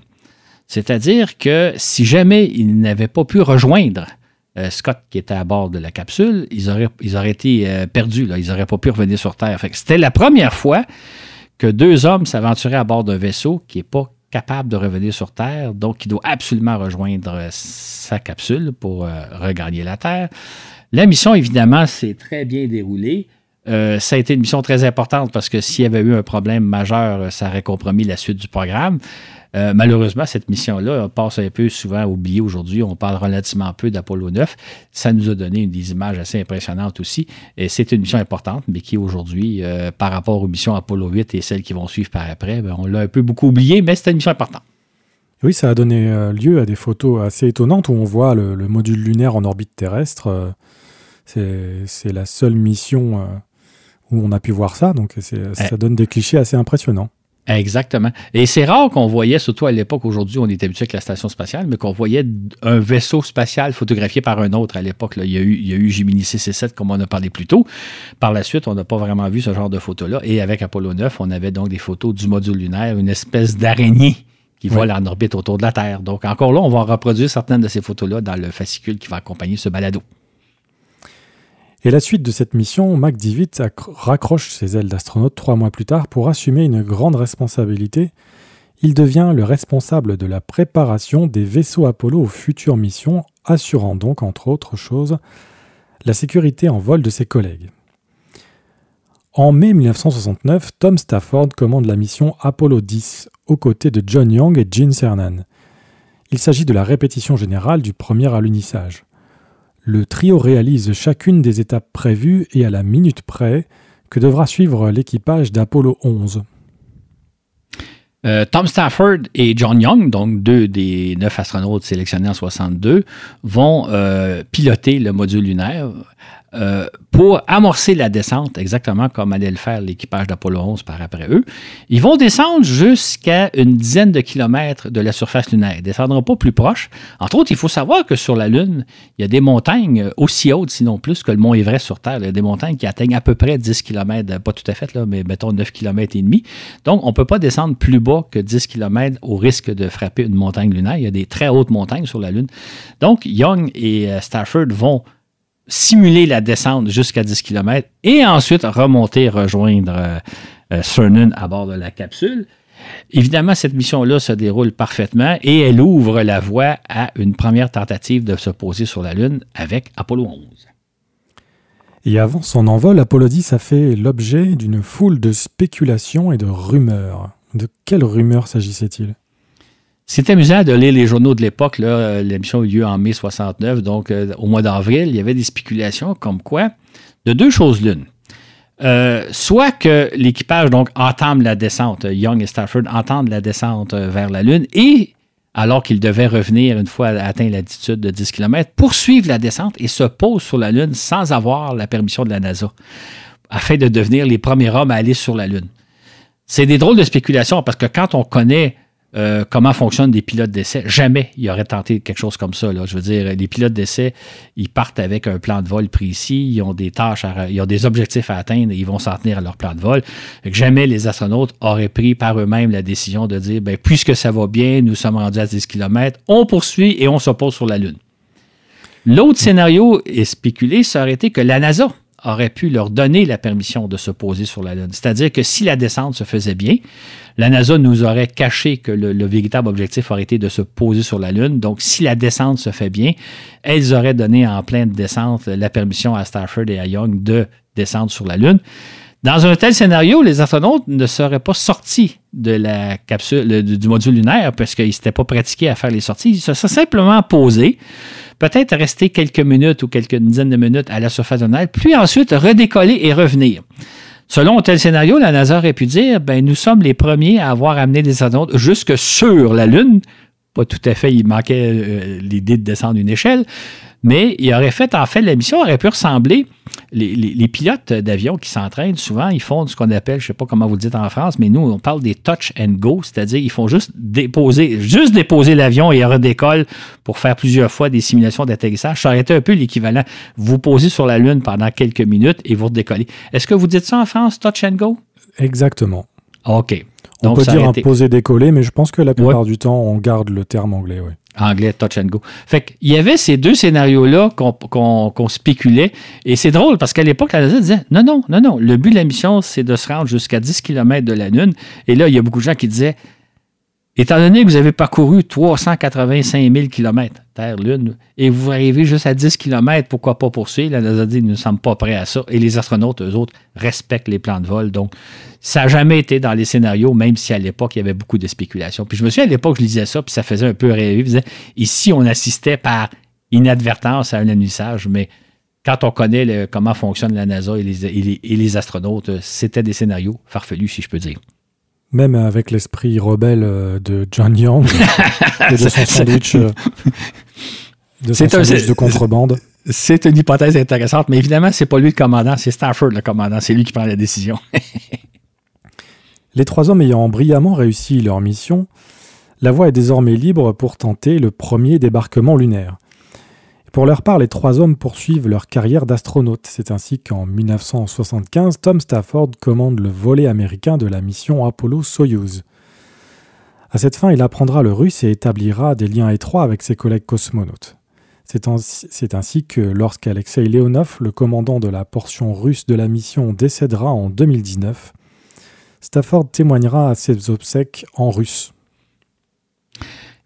[SPEAKER 2] C'est-à-dire que si jamais ils n'avaient pas pu rejoindre euh, Scott qui était à bord de la capsule, ils auraient, été euh, perdus, là. ils n'auraient pas pu revenir sur Terre. C'était la première fois que deux hommes s'aventuraient à bord d'un vaisseau qui n'est pas capable de revenir sur Terre, donc il doit absolument rejoindre euh, sa capsule pour regagner la Terre. La mission, évidemment, s'est très bien déroulée. ça a été une mission très importante parce que s'il y avait eu un problème majeur, ça aurait compromis la suite du programme. Euh, malheureusement, cette mission-là passe un peu souvent oubliée aujourd'hui. On parle relativement peu d'Apollo 9. Ça nous a donné des images assez impressionnantes aussi. Et c'est une mission importante, mais qui aujourd'hui, euh, par rapport aux missions Apollo 8 et celles qui vont suivre par après, ben, on l'a un peu beaucoup oublié, mais c'est une mission importante.
[SPEAKER 1] Oui, ça a donné euh, lieu à des photos assez étonnantes où on voit le, module lunaire en orbite terrestre. C'est la seule mission où on a pu voir ça, donc ça donne des clichés assez impressionnants.
[SPEAKER 2] Exactement. Et c'est rare qu'on voyait, surtout à l'époque, aujourd'hui, on est habitué avec la station spatiale, mais qu'on voyait un vaisseau spatial photographié par un autre à l'époque. Il, y a eu, il y a eu Gemini 6 et 7, comme on a parlé plus tôt. Par la suite, on n'a pas vraiment vu ce genre de photos-là. Et avec Apollo 9, on avait donc des photos du module lunaire, une espèce d'araignée qui vole en orbite autour de la Terre. Donc, encore là, on va reproduire certaines de ces photos-là dans le fascicule qui va accompagner ce balado.
[SPEAKER 1] Et la suite de cette mission, McDivitt raccroche ses ailes d'astronaute trois mois plus tard pour assumer une grande responsabilité. Il devient le responsable de la préparation des vaisseaux Apollo aux futures missions, assurant donc, entre autres choses, la sécurité en vol de ses collègues. En mai 1969, Tom Stafford commande la mission Apollo 10 aux côtés de John Young et Gene Cernan. Il s'agit de la répétition générale du premier alunissage. Le trio réalise chacune des étapes prévues et à la minute près que devra suivre l'équipage d'Apollo 11.
[SPEAKER 2] Euh, Tom Stafford et John Young, donc deux des neuf astronautes sélectionnés en 62, vont euh, piloter le module lunaire euh, pour amorcer la descente, exactement comme allait le faire l'équipage d'Apollo 11 par après eux. Ils vont descendre jusqu'à une dizaine de kilomètres de la surface lunaire. Ils ne descendront pas plus proche. Entre autres, il faut savoir que sur la Lune, il y a des montagnes aussi hautes, sinon plus, que le mont Everest sur Terre. Il y a des montagnes qui atteignent à peu près 10 km, pas tout à fait, là, mais mettons 9 km et demi. Donc, on ne peut pas descendre plus bas que 10 km au risque de frapper une montagne lunaire. Il y a des très hautes montagnes sur la Lune. Donc, Young et euh, Stafford vont simuler la descente jusqu'à 10 km et ensuite remonter, rejoindre euh, euh, Cernan à bord de la capsule. Évidemment, cette mission-là se déroule parfaitement et elle ouvre la voie à une première tentative de se poser sur la Lune avec Apollo 11.
[SPEAKER 1] Et avant son envol, Apollo 10 a fait l'objet d'une foule de spéculations et de rumeurs. De quelles rumeurs s'agissait-il?
[SPEAKER 2] C'est amusant de lire les journaux de l'époque. L'émission a eu lieu en mai 69, donc euh, au mois d'avril, il y avait des spéculations comme quoi de deux choses l'une. Euh, soit que l'équipage donc entame la descente, Young et Stafford entendent la descente euh, vers la Lune et alors qu'ils devaient revenir une fois atteint l'altitude de 10 km, poursuivent la descente et se posent sur la Lune sans avoir la permission de la NASA, afin de devenir les premiers hommes à aller sur la Lune. C'est des drôles de spéculations parce que quand on connaît euh, comment fonctionnent des pilotes d'essai? Jamais il aurait tenté quelque chose comme ça. Je veux dire, les pilotes d'essai, ils partent avec un plan de vol précis, ils ont des tâches, ils ont des objectifs à atteindre et ils vont s'en tenir à leur plan de vol. jamais les astronautes auraient pris par eux-mêmes la décision de dire, ben, puisque ça va bien, nous sommes rendus à 10 km, on poursuit et on se pose sur la Lune. L'autre scénario est spéculé, ça aurait été que la NASA aurait pu leur donner la permission de se poser sur la Lune. C'est-à-dire que si la descente se faisait bien, la NASA nous aurait caché que le, véritable objectif aurait été de se poser sur la Lune. Donc, si la descente se fait bien, elles auraient donné en pleine descente la permission à Stafford et à Young de descendre sur la Lune. Dans un tel scénario, les astronautes ne seraient pas sortis de la capsule, du module lunaire parce qu'ils ne s'étaient pas pratiqués à faire les sorties. Ils se seraient simplement posés, peut-être rester quelques minutes ou quelques dizaines de minutes à la surface lunaire, puis ensuite redécoller et revenir. Selon tel scénario, la NASA aurait pu dire ben, nous sommes les premiers à avoir amené des astronautes jusque sur la Lune. Pas tout à fait, il manquait euh, l'idée de descendre une échelle, mais il aurait fait, en fait, la mission aurait pu ressembler. Les, pilotes d'avion qui s'entraînent, souvent, ils font ce qu'on appelle, je ne sais pas comment vous le dites en France, mais nous, on parle des touch and go, c'est-à-dire ils font juste déposer, juste déposer l'avion et ils redécollent pour faire plusieurs fois des simulations d'atterrissage. Ça aurait été un peu l'équivalent. Vous posez sur la Lune pendant quelques minutes et vous redécollez. Est-ce que vous dites ça en France, touch and go?
[SPEAKER 1] Exactement.
[SPEAKER 2] OK.
[SPEAKER 1] On peut dire un poser décoller, mais je pense que la plupart du temps, on garde le terme anglais, oui.
[SPEAKER 2] Anglais, touch and go. Fait qu'il y avait ces deux scénarios-là qu'on spéculait. Et c'est drôle parce qu'à l'époque, la NASA disait non, non, non, non. Le but de la mission, c'est de se rendre jusqu'à 10 km de la Lune. Et là, il y a beaucoup de gens qui disaient Étant donné que vous avez parcouru 385 000 km Terre-Lune et vous arrivez juste à 10 km, pourquoi pas poursuivre? La NASA dit nous ne sommes pas prêts à ça. Et les astronautes, eux autres, respectent les plans de vol. Donc, ça n'a jamais été dans les scénarios, même si à l'époque, il y avait beaucoup de spéculations. Puis je me souviens, à l'époque, je lisais ça, puis ça faisait un peu rêver. Je ici, on assistait par inadvertance à un annulissage, mais quand on connaît comment fonctionne la NASA et les astronautes, c'était des scénarios farfelus, si je peux dire.
[SPEAKER 1] Même avec l'esprit rebelle euh, de John Young [laughs] et de son sandwich, euh, de, son sandwich de contrebande.
[SPEAKER 2] C'est une hypothèse intéressante, mais évidemment, c'est pas lui le commandant, c'est Stafford le commandant, c'est lui qui prend la décision. [laughs]
[SPEAKER 1] Les trois hommes ayant brillamment réussi leur mission, la voie est désormais libre pour tenter le premier débarquement lunaire. Pour leur part, les trois hommes poursuivent leur carrière d'astronaute. C'est ainsi qu'en 1975, Tom Stafford commande le volet américain de la mission Apollo-Soyuz. À cette fin, il apprendra le russe et établira des liens étroits avec ses collègues cosmonautes. C'est ainsi que lorsqu'Alexei Leonov, le commandant de la portion russe de la mission, décédera en 2019, Stafford témoignera à ses obsèques en russe.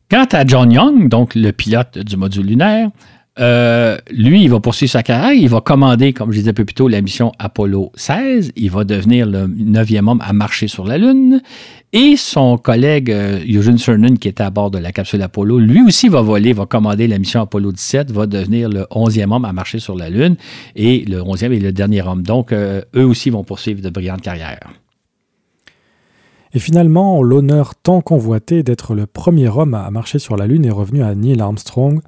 [SPEAKER 2] Quant à John Young, donc le pilote du module lunaire, euh, lui, il va poursuivre sa carrière. Il va commander, comme je disais un peu plus tôt, la mission Apollo 16. Il va devenir le neuvième homme à marcher sur la Lune. Et son collègue euh, Eugene Cernan, qui était à bord de la capsule Apollo, lui aussi va voler, va commander la mission Apollo 17, va devenir le onzième homme à marcher sur la Lune. Et le onzième est le dernier homme. Donc, euh, eux aussi vont poursuivre de brillantes carrières.
[SPEAKER 1] Et finalement, l'honneur tant convoité d'être le premier homme à marcher sur la Lune est revenu à Neil Armstrong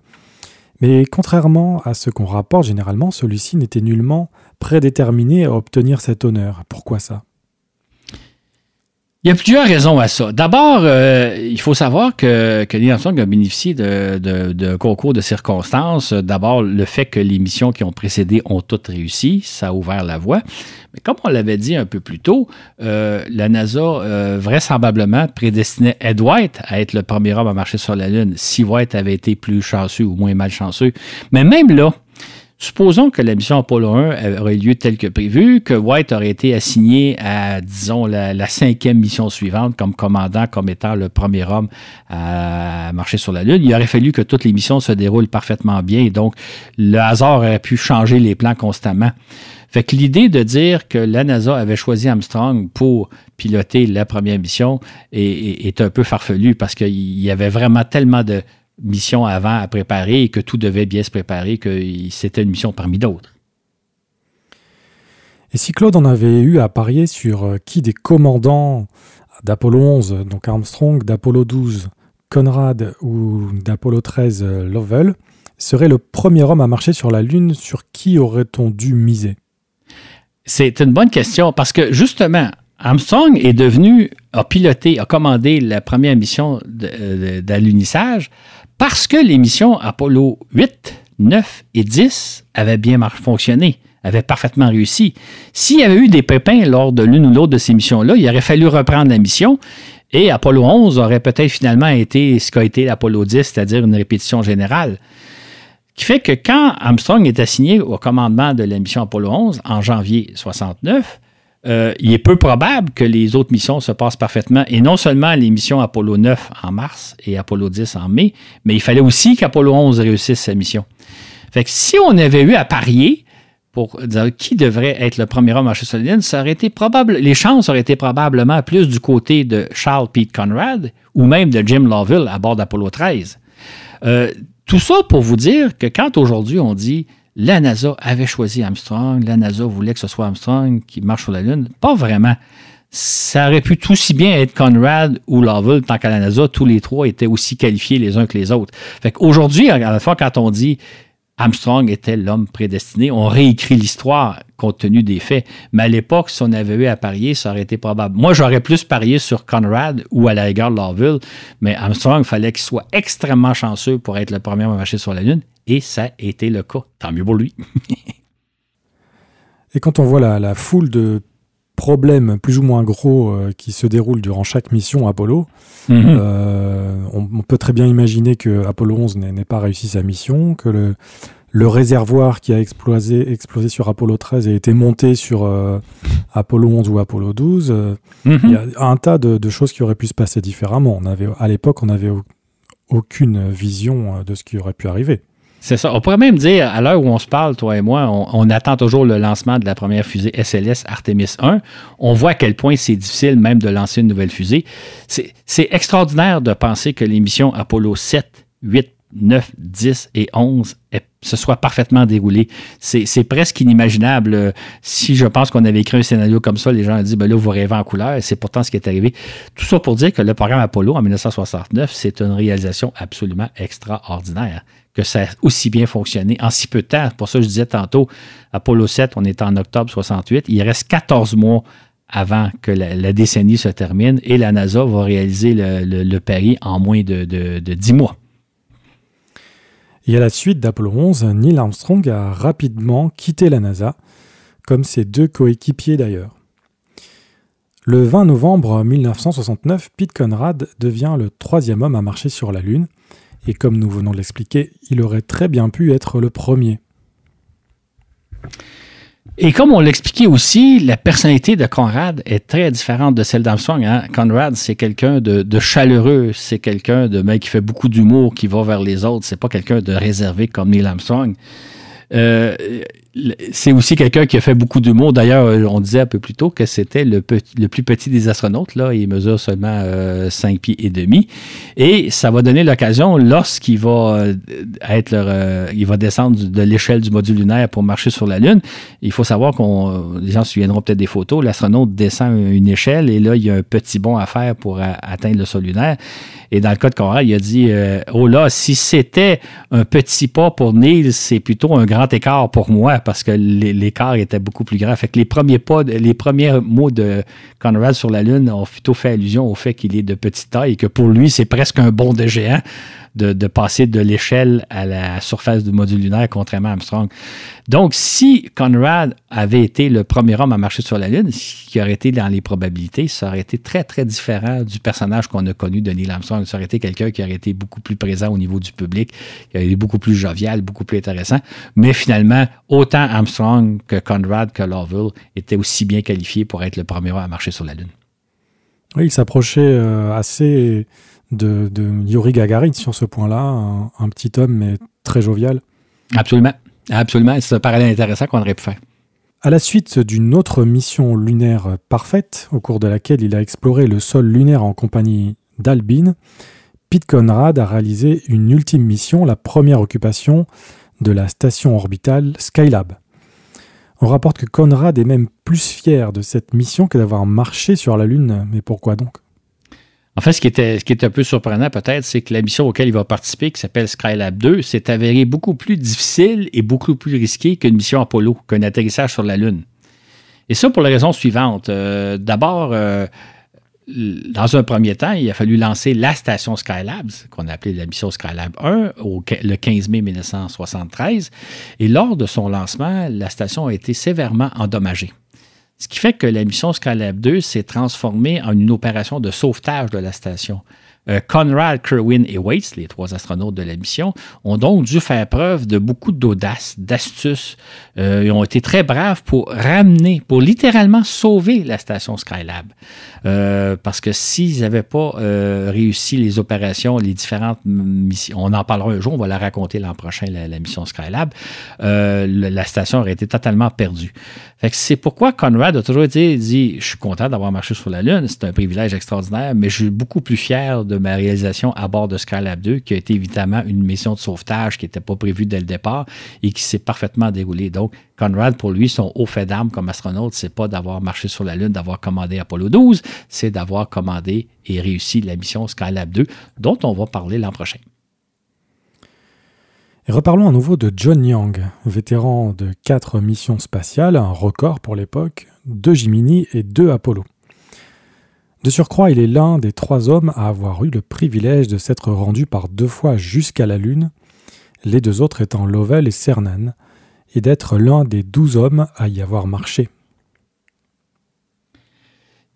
[SPEAKER 1] Mais contrairement à ce qu'on rapporte généralement, celui-ci n'était nullement prédéterminé à obtenir cet honneur. Pourquoi ça?
[SPEAKER 2] Il y a plusieurs raisons à ça. D'abord, euh, il faut savoir que, que Neil a bénéficié de, de, concours de circonstances. D'abord, le fait que les missions qui ont précédé ont toutes réussi, ça a ouvert la voie. Mais comme on l'avait dit un peu plus tôt, euh, la NASA euh, vraisemblablement prédestinait Ed White à être le premier homme à marcher sur la Lune si White avait été plus chanceux ou moins malchanceux. Mais même là, Supposons que la mission Apollo 1 aurait lieu tel que prévu, que White aurait été assigné à, disons, la, cinquième mission suivante comme commandant, comme étant le premier homme à marcher sur la Lune. Il aurait fallu que toutes les missions se déroulent parfaitement bien et donc le hasard aurait pu changer les plans constamment. Fait que l'idée de dire que la NASA avait choisi Armstrong pour piloter la première mission est un peu farfelu parce qu'il y avait vraiment tellement de, mission avant à préparer et que tout devait bien se préparer, que c'était une mission parmi d'autres.
[SPEAKER 1] Et si Claude en avait eu à parier sur euh, qui des commandants d'Apollo 11, donc Armstrong, d'Apollo 12, Conrad ou d'Apollo 13, euh, Lovell, serait le premier homme à marcher sur la Lune, sur qui aurait-on dû miser?
[SPEAKER 2] C'est une bonne question parce que justement, Armstrong est devenu, a piloté, a commandé la première mission euh, d'alunissage parce que les missions Apollo 8, 9 et 10 avaient bien fonctionné, avaient parfaitement réussi. S'il y avait eu des pépins lors de l'une ou l'autre de ces missions-là, il aurait fallu reprendre la mission et Apollo 11 aurait peut-être finalement été ce qu'a été l'Apollo 10, c'est-à-dire une répétition générale. Qui fait que quand Armstrong est assigné au commandement de la mission Apollo 11 en janvier 69, euh, il est peu probable que les autres missions se passent parfaitement. Et non seulement les missions Apollo 9 en mars et Apollo 10 en mai, mais il fallait aussi qu'Apollo 11 réussisse sa mission. Fait que si on avait eu à parier pour dire qui devrait être le premier homme à Lune, ça aurait été probable, les chances auraient été probablement plus du côté de Charles Pete Conrad ou même de Jim Lovell à bord d'Apollo 13. Euh, tout ça pour vous dire que quand aujourd'hui on dit la NASA avait choisi Armstrong, la NASA voulait que ce soit Armstrong qui marche sur la Lune. Pas vraiment. Ça aurait pu tout si bien être Conrad ou Lovell, tant qu'à la NASA, tous les trois étaient aussi qualifiés les uns que les autres. Fait qu'aujourd'hui, à la fois, quand on dit Armstrong était l'homme prédestiné. On réécrit l'histoire compte tenu des faits. Mais à l'époque, si on avait eu à parier, ça aurait été probable. Moi, j'aurais plus parié sur Conrad ou à la rigueur Lovell, mais Armstrong, fallait qu'il soit extrêmement chanceux pour être le premier à marcher sur la Lune. Et ça a été le cas. Tant mieux pour lui. [laughs]
[SPEAKER 1] et quand on voit la, foule de problèmes plus ou moins gros euh, qui se déroulent durant chaque mission Apollo, mhm. euh, on, peut très bien imaginer que Apollo 11 n'ait pas réussi sa mission, que le, le réservoir qui a explosé, explosé sur Apollo 13 a été monté sur euh, Apollo 11 ou Apollo 12. Mhm. Il y a un tas de, de, choses qui auraient pu se passer différemment. On avait, à l'époque, on n'avait aucune vision de ce qui aurait pu arriver.
[SPEAKER 2] C'est ça. On pourrait même dire, à l'heure où on se parle, toi et moi, on, attend toujours le lancement de la première fusée SLS Artemis 1. On voit à quel point c'est difficile même de lancer une nouvelle fusée. C'est extraordinaire de penser que les missions Apollo 7, 8, 9, 10 et 11 se soient parfaitement déroulées. C'est presque inimaginable. Si je pense qu'on avait écrit un scénario comme ça, les gens ont dit, ben là, vous rêvez en couleur. C'est pourtant ce qui est arrivé. Tout ça pour dire que le programme Apollo en 1969, c'est une réalisation absolument extraordinaire que ça a aussi bien fonctionné en si peu de temps. Pour ça, je disais tantôt, Apollo 7, on est en octobre 68. Il reste 14 mois avant que la, décennie se termine et la NASA va réaliser le, pari en moins de, de, de 10 mois.
[SPEAKER 1] Et à la suite d'Apollo 11, Neil Armstrong a rapidement quitté la NASA, comme ses deux coéquipiers d'ailleurs. Le 20 novembre 1969, Pete Conrad devient le troisième homme à marcher sur la Lune et comme nous venons de l'expliquer, il aurait très bien pu être le premier.
[SPEAKER 2] Et comme on l'expliquait aussi, la personnalité de Conrad est très différente de celle d'Armstrong. Hein. Conrad, c'est quelqu'un de, chaleureux, c'est quelqu'un de mec qui fait beaucoup d'humour, qui va vers les autres. C'est pas quelqu'un de réservé comme Neil Armstrong. Euh, c'est aussi quelqu'un qui a fait beaucoup d'humour. D'ailleurs, euh, on disait un peu plus tôt que c'était le, plus petit des astronautes. Là. Il mesure seulement 5 euh, pieds et demi. Et ça va donner l'occasion, lorsqu'il va euh, être il va descendre de l'échelle du module lunaire pour marcher sur la Lune. Il faut savoir qu'on, les gens se souviendront peut-être des photos, l'astronaute descend une échelle et là, il y a un petit bond à faire pour atteindre le sol lunaire. Et dans le cas de Conrad, il a dit Oh là, si c'était un petit pas pour Neil, c'est plutôt un grand écart pour moi parce que l'écart était beaucoup plus grand. Fait que les premiers pas, les premiers mots de Conrad sur la Lune ont plutôt fait allusion au fait qu'il est de petite taille et que pour lui, c'est presque un bond de géant de, passer de l'échelle à la surface du module lunaire, contrairement à Armstrong. Donc, si Conrad avait été le premier homme à marcher sur la Lune, ce qui aurait été dans les probabilités, ça aurait été très, très différent du personnage qu'on a connu de Neil Armstrong. Ça aurait été quelqu'un qui aurait été beaucoup plus présent au niveau du public, qui aurait été beaucoup plus jovial, beaucoup plus intéressant. Mais finalement, autant Armstrong que Conrad que Lovell étaient aussi bien qualifiés pour être le premier homme à marcher sur la Lune.
[SPEAKER 1] Oui, il s'approchait euh, assez de, Yuri Gagarin sur ce point-là, un, petit homme mais très jovial.
[SPEAKER 2] Absolument, absolument. C'est un parallèle intéressant qu'on aurait pu faire.
[SPEAKER 1] À la suite d'une autre mission lunaire parfaite, au cours de laquelle il a exploré le sol lunaire en compagnie d'Albin, Pete Conrad a réalisé une ultime mission, la première occupation de la station orbitale Skylab. On rapporte que Conrad est même plus fier de cette mission que d'avoir marché sur la Lune. Mais pourquoi donc?
[SPEAKER 2] En fait, ce qui était, un peu surprenant peut-être, c'est que la mission auquel il va participer, qui s'appelle Skylab 2, s'est avérée beaucoup plus difficile et beaucoup plus risquée qu'une mission Apollo, qu'un atterrissage sur la Lune. Et ça pour la raison suivante. Euh, d'abord, euh, dans un premier temps, il a fallu lancer la station Skylab, qu'on a appelée la mission Skylab 1, le 15 mai 1973. Et lors de son lancement, la station a été sévèrement endommagée. Ce qui fait que la mission Skylab 2 s'est transformée en une opération de sauvetage de la station. Euh, Conrad, Kerwin et Waits, les trois astronautes de la mission, ont donc dû faire preuve de beaucoup d'audace, d'astuce. Euh, ils ont été très braves pour ramener, pour littéralement sauver la station Skylab. Euh, parce que s'ils n'avaient pas réussi les opérations, les différentes missions, on en parlera un jour, on va la raconter l'an prochain, la, mission Skylab, la station aurait été totalement perdue. c'est pourquoi Conrad a toujours dit, je suis content d'avoir marché sur la Lune, c'est un privilège extraordinaire, mais je suis beaucoup plus fier de ma réalisation à bord de Skylab 2, qui a été évidemment une mission de sauvetage qui n'était pas prévue dès le départ et qui s'est parfaitement déroulée. Donc, Conrad, pour lui, son haut fait d'armes comme astronaute, c'est pas d'avoir marché sur la Lune, d'avoir commandé Apollo 12, c'est d'avoir commandé et réussi la mission Skylab 2, dont on va parler l'an prochain.
[SPEAKER 1] Et reparlons à nouveau de John Young, vétéran de quatre missions spatiales, un record pour l'époque, deux Gemini et deux Apollo. De surcroît, il est l'un des trois hommes à avoir eu le privilège de s'être rendu par deux fois jusqu'à la Lune, les deux autres étant Lovell et Cernan, et d'être l'un des douze hommes à y avoir marché.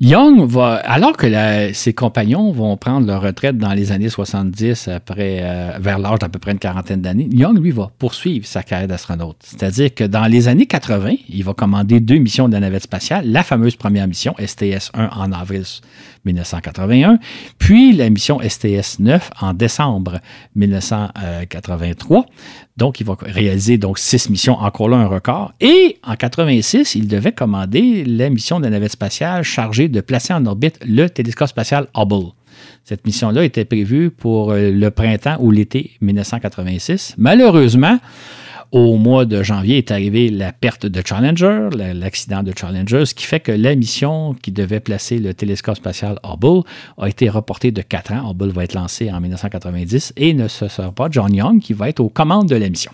[SPEAKER 2] Young va, alors que ses compagnons vont prendre leur retraite dans les années 70, après, euh, vers l'âge d'à peu près une quarantaine d'années, Young, lui, va poursuivre sa carrière d'astronaute. C'est-à-dire que dans les années 80, il va commander deux missions de la navette spatiale, la fameuse première mission, STS-1 en avril 1981, puis la mission STS-9 en décembre 1983. Donc, il va réaliser donc six missions, encore là un record. Et en 86, il devait commander la mission de la navette spatiale chargée de placer en orbite le télescope spatial Hubble. Cette mission-là était prévue pour euh, le printemps ou l'été 1986. Malheureusement, au mois de janvier est arrivée la perte de Challenger, l'accident de Challenger, ce qui fait que la mission qui devait placer le télescope spatial Hubble a été reportée de 4 ans. Hubble va être lancé en 1990 et ne sera pas John Young qui va être aux commandes de la mission.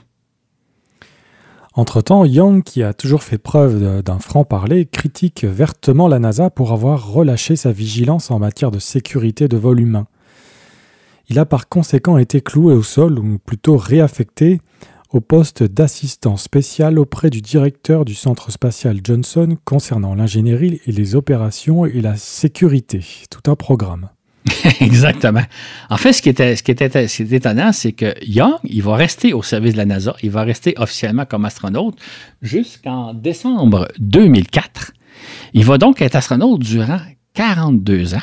[SPEAKER 1] Entre-temps, Young, qui a toujours fait preuve d'un franc-parler, critique vertement la NASA pour avoir relâché sa vigilance en matière de sécurité de vol humain. Il a par conséquent été cloué au sol, ou plutôt réaffecté, au poste d'assistant spécial auprès du directeur du centre spatial Johnson concernant l'ingénierie et les opérations et la sécurité. Tout un programme. [laughs]
[SPEAKER 2] Exactement. En fait, ce qui était, ce qui était, étonnant, c'est que Young, il va rester au service de la NASA, il va rester officiellement comme astronaute jusqu'en décembre 2004. Il va donc être astronaute durant 42 ans.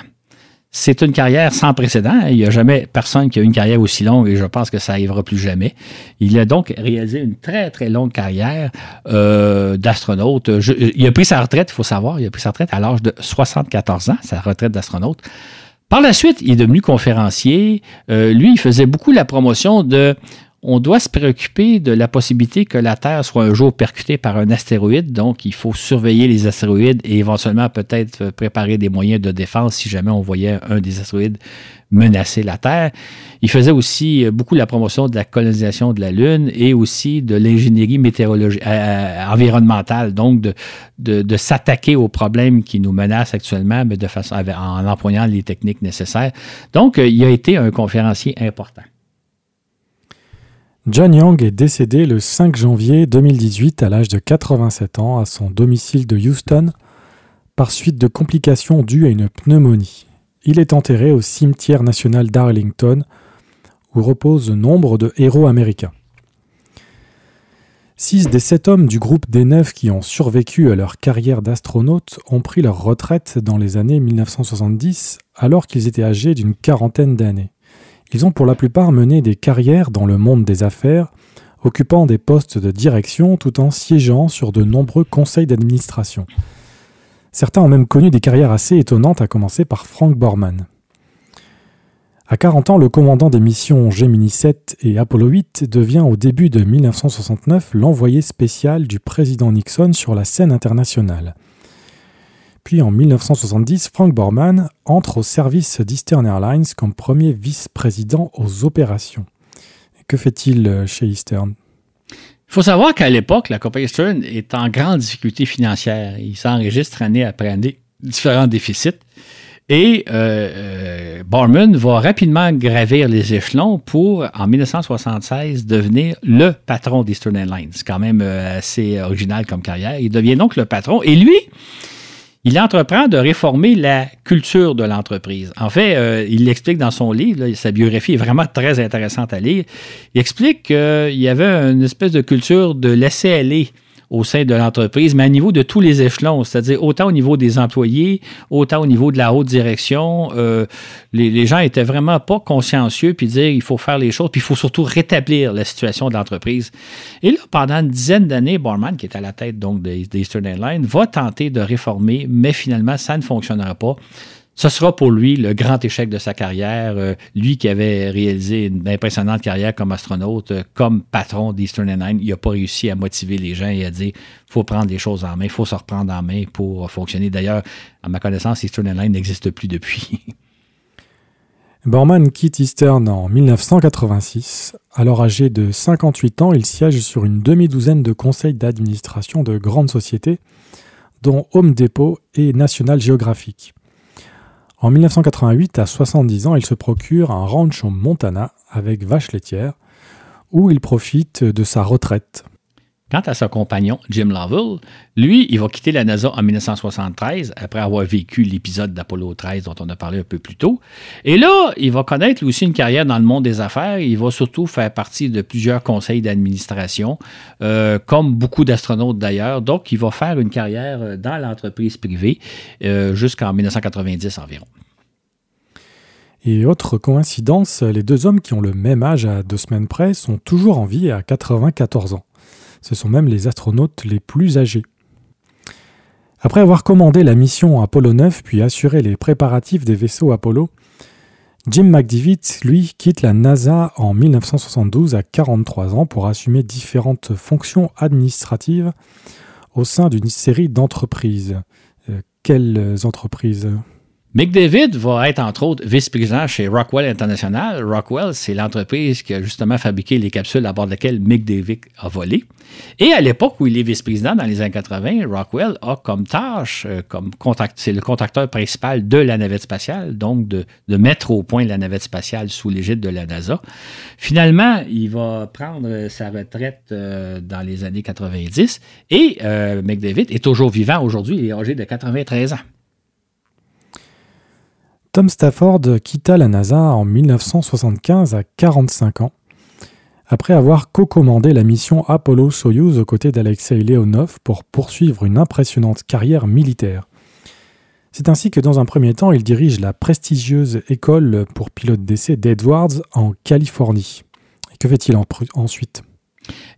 [SPEAKER 2] C'est une carrière sans précédent. Il n'y a jamais personne qui a une carrière aussi longue et je pense que ça n'arrivera plus jamais. Il a donc réalisé une très, très longue carrière euh, d'astronaute. Il a pris sa retraite, il faut savoir, il a pris sa retraite à l'âge de 74 ans, sa retraite d'astronaute. Par la suite, il est devenu conférencier. Euh, lui, il faisait beaucoup la promotion de on doit se préoccuper de la possibilité que la Terre soit un jour percutée par un astéroïde. Donc, il faut surveiller les astéroïdes et éventuellement peut-être préparer des moyens de défense si jamais on voyait un des astéroïdes menacer la Terre. Il faisait aussi beaucoup la promotion de la colonisation de la Lune et aussi de l'ingénierie météorologique, euh, euh, environnementale, donc de, de, s'attaquer aux problèmes qui nous menacent actuellement, mais de façon en employant les techniques nécessaires. Donc, il a été un conférencier important.
[SPEAKER 1] John Young est décédé le 5 janvier 2018 à l'âge de 87 ans à son domicile de Houston par suite de complications dues à une pneumonie. Il est enterré au cimetière national d'Arlington où reposent nombre de héros américains. Six des sept hommes du groupe des neuf qui ont survécu à leur carrière d'astronaute ont pris leur retraite dans les années 1970 alors qu'ils étaient âgés d'une quarantaine d'années. Ils ont pour la plupart mené des carrières dans le monde des affaires, occupant des postes de direction tout en siégeant sur de nombreux conseils d'administration. Certains ont même connu des carrières assez étonnantes, à commencer par Frank Borman. À 40 ans, le commandant des missions Gemini 7 et Apollo 8 devient au début de 1969 l'envoyé spécial du président Nixon sur la scène internationale. Puis en 1970, Frank Borman entre au service d'Eastern Airlines comme premier vice-président aux opérations. que fait-il euh, chez Eastern?
[SPEAKER 2] Il faut savoir qu'à l'époque, la compagnie Eastern est en grande difficulté financière. Il s'enregistre année après année différents déficits. Et euh, euh Borman va rapidement gravir les échelons pour, en 1976, devenir le patron d'Eastern Airlines. C'est quand même assez original comme carrière. Il devient donc le patron. Et lui, il entreprend de réformer la culture de l'entreprise. En fait, euh, il l'explique dans son livre, sa biographie est vraiment très intéressante à lire. Il explique qu'il y avait une espèce de culture de laisser aller au sein de l'entreprise, mais à niveau de tous les échelons, c'est-à-dire autant au niveau des employés, autant au niveau de la haute direction. Euh, les, gens étaient vraiment pas consciencieux, puis dire il faut faire les choses, puis il faut surtout rétablir la situation de l'entreprise. Et là, pendant une dizaine d'années, Borman, qui est à la tête donc d'Eastern Airlines, va tenter de réformer, mais finalement, ça ne fonctionnera pas. Ce sera pour lui le grand échec de sa carrière. Euh, lui qui avait réalisé une impressionnante carrière comme astronaute, euh, comme patron d'Eastern Airlines, il n'a pas réussi à motiver les gens et à dire faut prendre les choses en main, faut se reprendre en main pour fonctionner. D'ailleurs, à ma connaissance, Eastern Airlines n'existe plus depuis. [laughs]
[SPEAKER 1] Borman quitte Eastern en 1986. Alors âgé de 58 ans, il siège sur une demi-douzaine de conseils d'administration de grandes sociétés, dont Home Depot et National Geographic. En 1988, à 70 ans, il se procure un ranch au Montana avec vache laitière, où il profite de sa retraite.
[SPEAKER 2] Quant à son compagnon, Jim Lovell, lui, il va quitter la NASA en 1973 après avoir vécu l'épisode d'Apollo 13 dont on a parlé un peu plus tôt. Et là, il va connaître aussi une carrière dans le monde des affaires. Il va surtout faire partie de plusieurs conseils d'administration, euh, comme beaucoup d'astronautes d'ailleurs. Donc, il va faire une carrière euh, dans l'entreprise privée euh, jusqu'en 1990 environ.
[SPEAKER 1] Et autre coïncidence, les deux hommes qui ont le même âge à deux semaines près sont toujours en vie à 94 ans. Ce sont même les astronautes les plus âgés. Après avoir commandé la mission Apollo 9 puis assuré les préparatifs des vaisseaux Apollo, Jim McDivitt, lui, quitte la NASA en 1972 à 43 ans pour assumer différentes fonctions administratives au sein d'une série d'entreprises. Euh, quelles entreprises?
[SPEAKER 2] Mick David va être, entre autres, vice-président chez Rockwell International. Rockwell, c'est l'entreprise qui a justement fabriqué les capsules à bord desquelles Mick David a volé. Et à l'époque où il est vice-président, dans les années 80, Rockwell a comme tâche, euh, comme c'est le contracteur principal de la navette spatiale, donc de, mettre au point la navette spatiale sous l'égide de la NASA. Finalement, il va prendre sa retraite euh, dans les années 90 et euh, Mick David est toujours vivant aujourd'hui, il est âgé de 93 ans.
[SPEAKER 1] Tom Stafford quitta la NASA en 1975 à 45 ans, après avoir co-commandé la mission Apollo-Soyuz aux côtés d'Alexei Leonov pour poursuivre une impressionnante carrière militaire. C'est ainsi que dans un premier temps, il dirige la prestigieuse école pour pilote d'essai d'Edwards en Californie. Et que fait-il ensuite?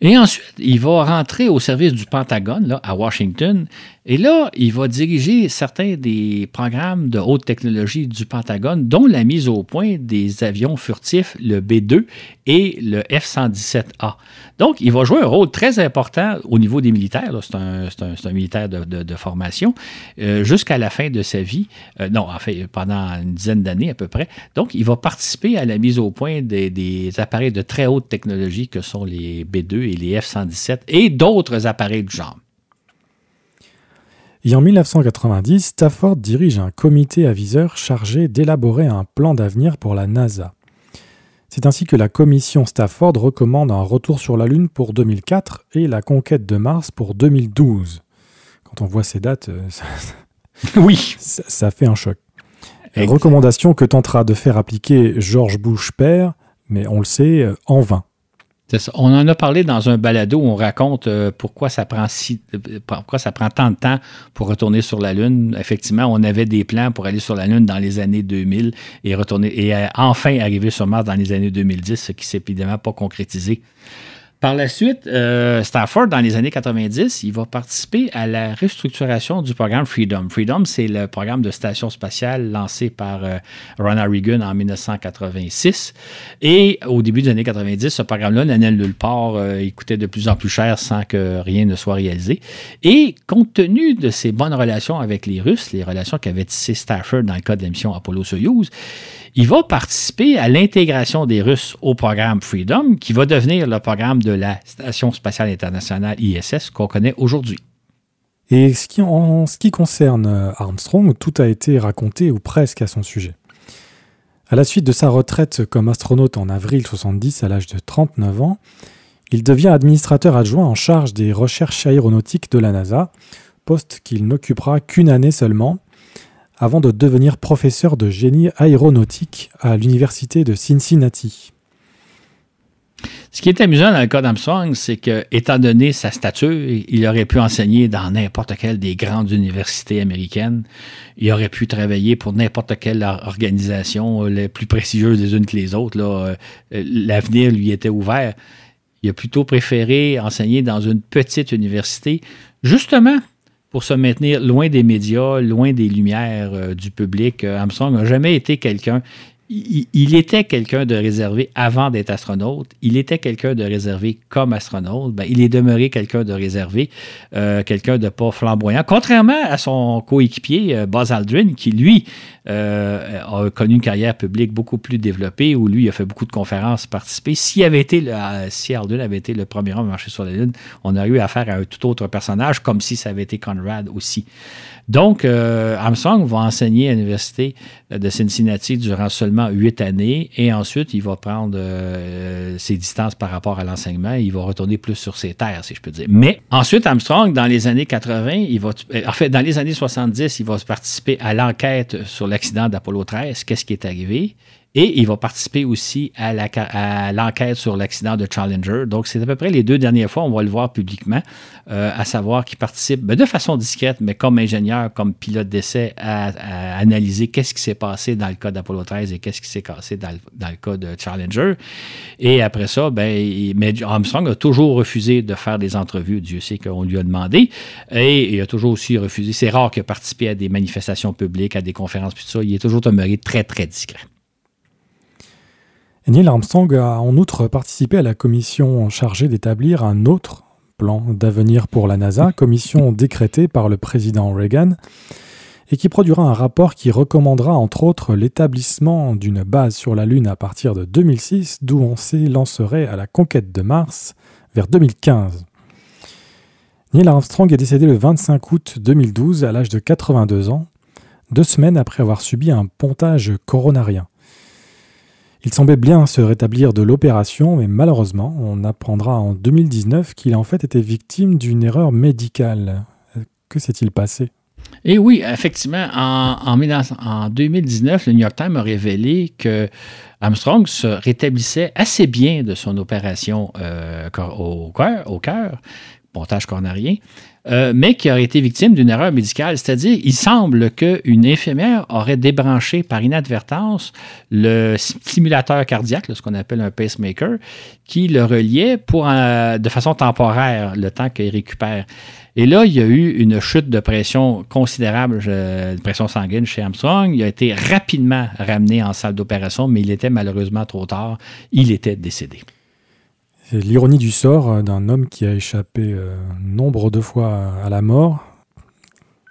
[SPEAKER 2] Et ensuite, il va rentrer au service du Pentagone là, à Washington. Et là, il va diriger certains des programmes de haute technologie du Pentagone, dont la mise au point des avions furtifs, le B-2 et le F-117A. Donc, il va jouer un rôle très important au niveau des militaires. C'est un, militaire de, formation euh, jusqu'à la fin de sa vie. Euh, non, en fait, pendant une dizaine d'années à peu près. Donc, il va participer à la mise au point des, des appareils de très haute technologie que sont les B-2 et les F-117 et d'autres appareils du genre.
[SPEAKER 1] Et en 1990, Stafford dirige un comité aviseur chargé d'élaborer un plan d'avenir pour la NASA. C'est ainsi que la commission Stafford recommande un retour sur la Lune pour 2004 et la conquête de Mars pour 2012. Quand on voit ces dates, euh, ça,
[SPEAKER 2] oui.
[SPEAKER 1] ça, fait un choc. Recommandation que tentera de faire appliquer George Bush père, mais on le sait, euh, en vain.
[SPEAKER 2] On en a parlé dans un balado où on raconte euh, pourquoi, ça prend si, pourquoi ça prend tant de temps pour retourner sur la Lune. Effectivement, on avait des plans pour aller sur la Lune dans les années 2000 et retourner et euh, enfin arriver sur Mars dans les années 2010, ce qui s'est évidemment pas concrétisé. Par la suite, euh, Stafford, dans les années 90, il va participer à la restructuration du programme Freedom. Freedom, c'est le programme de station spatiale lancé par euh, Ronald Reagan en 1986. Et au début des années 90, ce programme-là n'allait nulle part. Euh, il coûtait de plus en plus cher sans que rien ne soit réalisé. Et compte tenu de ses bonnes relations avec les Russes, les relations qu'avait tissé Stafford dans le cas de la mission Apollo-Soyuz, il va participer à l'intégration des Russes au programme Freedom, qui va devenir le programme de la Station spatiale internationale ISS qu'on connaît aujourd'hui.
[SPEAKER 1] Et en ce qui concerne euh, Armstrong, tout a été raconté ou presque à son sujet. À la suite de sa retraite comme astronaute en avril 70 à l'âge de 39 ans, il devient administrateur adjoint en charge des recherches aéronautiques de la NASA, poste qu'il n'occupera qu'une année seulement, avant de devenir professeur de génie aéronautique à l'université de Cincinnati.
[SPEAKER 2] Ce qui est amusant dans le cas d'Armstrong, c'est que, étant donné sa stature, il aurait pu enseigner dans n'importe quelle des grandes universités américaines. Il aurait pu travailler pour n'importe quelle organisation, euh, les plus prestigieuses les unes que les autres. Euh, l'avenir lui était ouvert. Il a plutôt préféré enseigner dans une petite université, justement pour se maintenir loin des médias, loin des lumières euh, du public. Euh, Armstrong n'a jamais été quelqu'un il, était quelqu'un de réservé avant d'être astronaute. Il était quelqu'un de réservé comme astronaute. Ben, il est demeuré quelqu'un de réservé, euh, quelqu'un de pas flamboyant. Contrairement à son coéquipier euh, Buzz Aldrin, qui lui euh, a connu une carrière publique beaucoup plus développée, où lui a fait beaucoup de conférences, participé. Si Aldrin avait été le premier homme à marcher sur la Lune, on aurait eu affaire à un tout autre personnage, comme si ça avait été Conrad aussi. Donc, euh, Armstrong va enseigner à l'Université de Cincinnati durant seulement huit années et ensuite, il va prendre euh, ses distances par rapport à l'enseignement il va retourner plus sur ses terres, si je peux dire. Mais ensuite, Armstrong, dans les années 80, il va, euh, en fait, dans les années 70, il va participer à l'enquête sur l'accident d'Apollo 13, qu'est-ce qui est arrivé? Et il va participer aussi à l'enquête sur l'accident de Challenger. Donc, c'est à peu près les deux dernières fois, on va le voir publiquement, euh, à savoir qu'il participe ben, de façon discrète, mais comme ingénieur, comme pilote d'essai, à, analyser qu'est-ce qui s'est passé dans le cas d'Apollo 13 et qu'est-ce qui s'est passé dans, le cas de Challenger. Et après ça, ben, mais Armstrong a toujours refusé de faire des entrevues. Dieu sait qu'on lui a demandé. Et il a toujours aussi refusé. C'est rare qu'il ait participé à des manifestations publiques, à des conférences, tout ça. Il est toujours demeuré très, très discret.
[SPEAKER 1] Neil Armstrong a en outre participé à la commission chargée d'établir un autre plan d'avenir pour la NASA, commission décrétée par le président Reagan, et qui produira un rapport qui recommandera entre autres l'établissement d'une base sur la Lune à partir de 2006, d'où on s'élancerait à la conquête de Mars vers 2015. Neil Armstrong est décédé le 25 août 2012 à l'âge de 82 ans, deux semaines après avoir subi un pontage coronarien. Il semblait bien se rétablir de l'opération, mais malheureusement, on apprendra en 2019 qu'il a en fait été victime d'une erreur médicale. Que s'est-il passé?
[SPEAKER 2] Et eh oui, effectivement, en, en, 2019, le New York Times a révélé que Armstrong se rétablissait assez bien de son opération euh, au cœur, au cœur, pontage coronarien. Euh, mais qui aurait été victime d'une erreur médicale. C'est-à-dire, il semble qu'une infirmière aurait débranché par inadvertance le stimulateur cardiaque, ce qu'on appelle un pacemaker, qui le reliait pour, euh, de façon temporaire le temps qu'il récupère. Et là, il y a eu une chute de pression considérable, de pression sanguine chez Armstrong. Il a été rapidement ramené en salle d'opération, mais il était malheureusement trop tard. Il était décédé.
[SPEAKER 1] C'est l'ironie du sort euh, d'un homme qui a échappé euh, nombre de fois à la mort.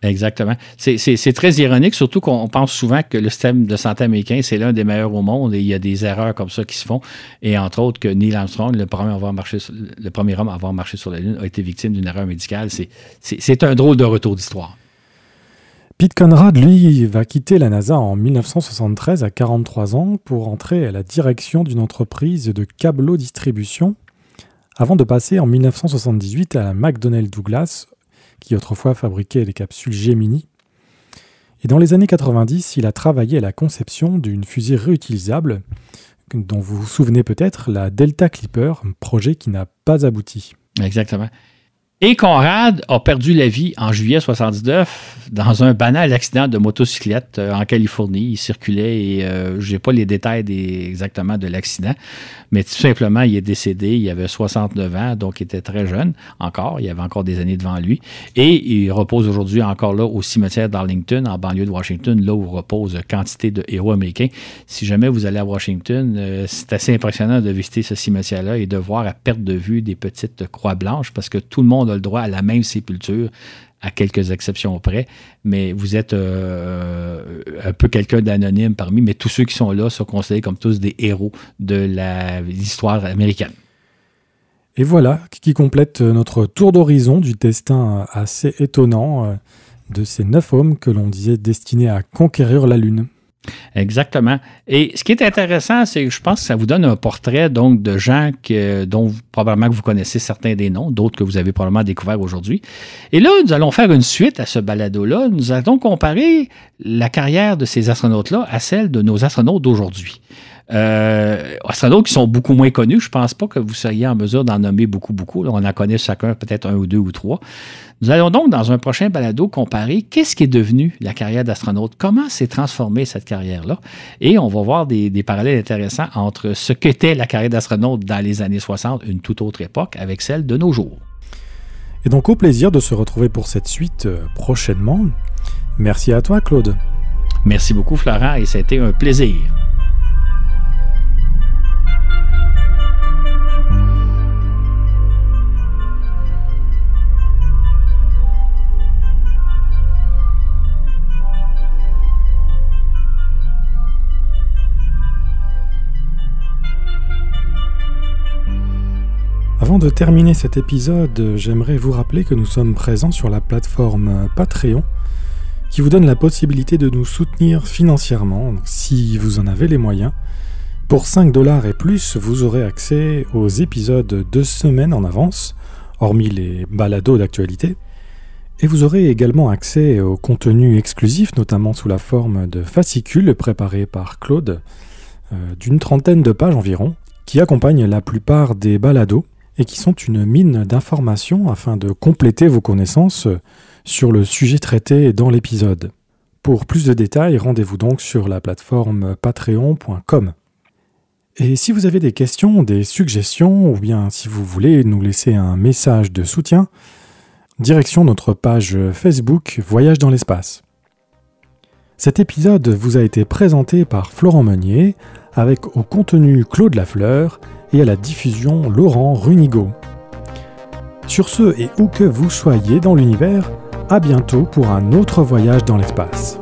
[SPEAKER 2] Exactement. C'est très ironique, surtout qu'on pense souvent que le système de santé américain, c'est l'un des meilleurs au monde et il y a des erreurs comme ça qui se font. Et entre autres, que Neil Armstrong, le premier, avoir marché, le premier homme à avoir marché sur la Lune, a été victime d'une erreur médicale. C'est un drôle de retour d'histoire.
[SPEAKER 1] Pete Conrad, lui, va quitter la NASA en 1973 à 43 ans pour entrer à la direction d'une entreprise de câbleau distribution avant de passer en 1978 à la McDonnell Douglas, qui autrefois fabriquait les capsules Gemini. Et dans les années 90, il a travaillé à la conception d'une fusée réutilisable, dont vous vous souvenez peut-être, la Delta Clipper, projet qui n'a pas abouti.
[SPEAKER 2] Exactement. Et Conrad a perdu la vie en juillet 79 dans un banal accident de motocyclette euh, en Californie. Il circulait et euh, je n'ai pas les détails exactement de l'accident, mais tout simplement, il est décédé. Il avait 69 ans, donc il était très jeune encore. Il avait encore des années devant lui. Et il repose aujourd'hui encore là au cimetière d'Arlington, en banlieue de Washington, là où repose quantité de héros américains. Si jamais vous allez à Washington, euh, c'est assez impressionnant de visiter ce cimetière-là et de voir à perte de vue des petites croix blanches parce que tout le monde a le droit à la même sépulture, à quelques exceptions près, mais vous êtes euh, un peu quelqu'un d'anonyme parmi, mais tous ceux qui sont là sont considérés comme tous des héros de l'histoire américaine.
[SPEAKER 1] Et voilà qui complète notre tour d'horizon du destin assez étonnant euh, de ces neuf hommes que l'on disait destinés à conquérir la Lune.
[SPEAKER 2] Exactement. Et ce qui est intéressant, c'est que je pense que ça vous donne un portrait donc de gens dont probablement que vous connaissez certains des noms, d'autres que vous avez probablement découverts aujourd'hui. Et là, nous allons faire une suite à ce balado-là. Nous allons comparer la carrière de ces astronautes-là à celle de nos astronautes d'aujourd'hui. Euh, astronautes qui sont beaucoup moins connus. Je ne pense pas que vous seriez en mesure d'en nommer beaucoup, beaucoup. on en connaît chacun peut-être un ou deux ou trois. Nous allons donc, dans un prochain balado, comparer qu'est-ce qui est devenu la carrière d'astronaute, comment s'est transformée cette carrière-là. Et on va voir des, des parallèles intéressants entre ce qu'était la carrière d'astronaute dans les années 60, une toute autre époque, avec celle de nos jours.
[SPEAKER 1] Et donc au plaisir de se retrouver pour cette suite euh, prochainement. Merci à toi Claude.
[SPEAKER 2] Merci beaucoup Florent et ça a été un plaisir.
[SPEAKER 1] Avant de terminer cet épisode, j'aimerais vous rappeler que nous sommes présents sur la plateforme Patreon, qui vous donne la possibilité de nous soutenir financièrement, si vous en avez les moyens. Pour 5 dollars et plus, vous aurez accès aux épisodes deux semaines en avance, hormis les balados d'actualité. Et vous aurez également accès au contenu exclusif, notamment sous la forme de fascicules préparés par Claude, euh, d'une trentaine de pages environ, qui accompagnent la plupart des balados et qui sont une mine d'informations afin de compléter vos connaissances sur le sujet traité dans l'épisode. Pour plus de détails, rendez-vous donc sur la plateforme patreon.com. Et si vous avez des questions, des suggestions, ou bien si vous voulez nous laisser un message de soutien, direction notre page Facebook Voyage dans l'espace. Cet épisode vous a été présenté par Florent Meunier, avec au contenu Claude Lafleur à la diffusion Laurent Runigo. Sur ce et où que vous soyez dans l'univers, à bientôt pour un autre voyage dans l'espace.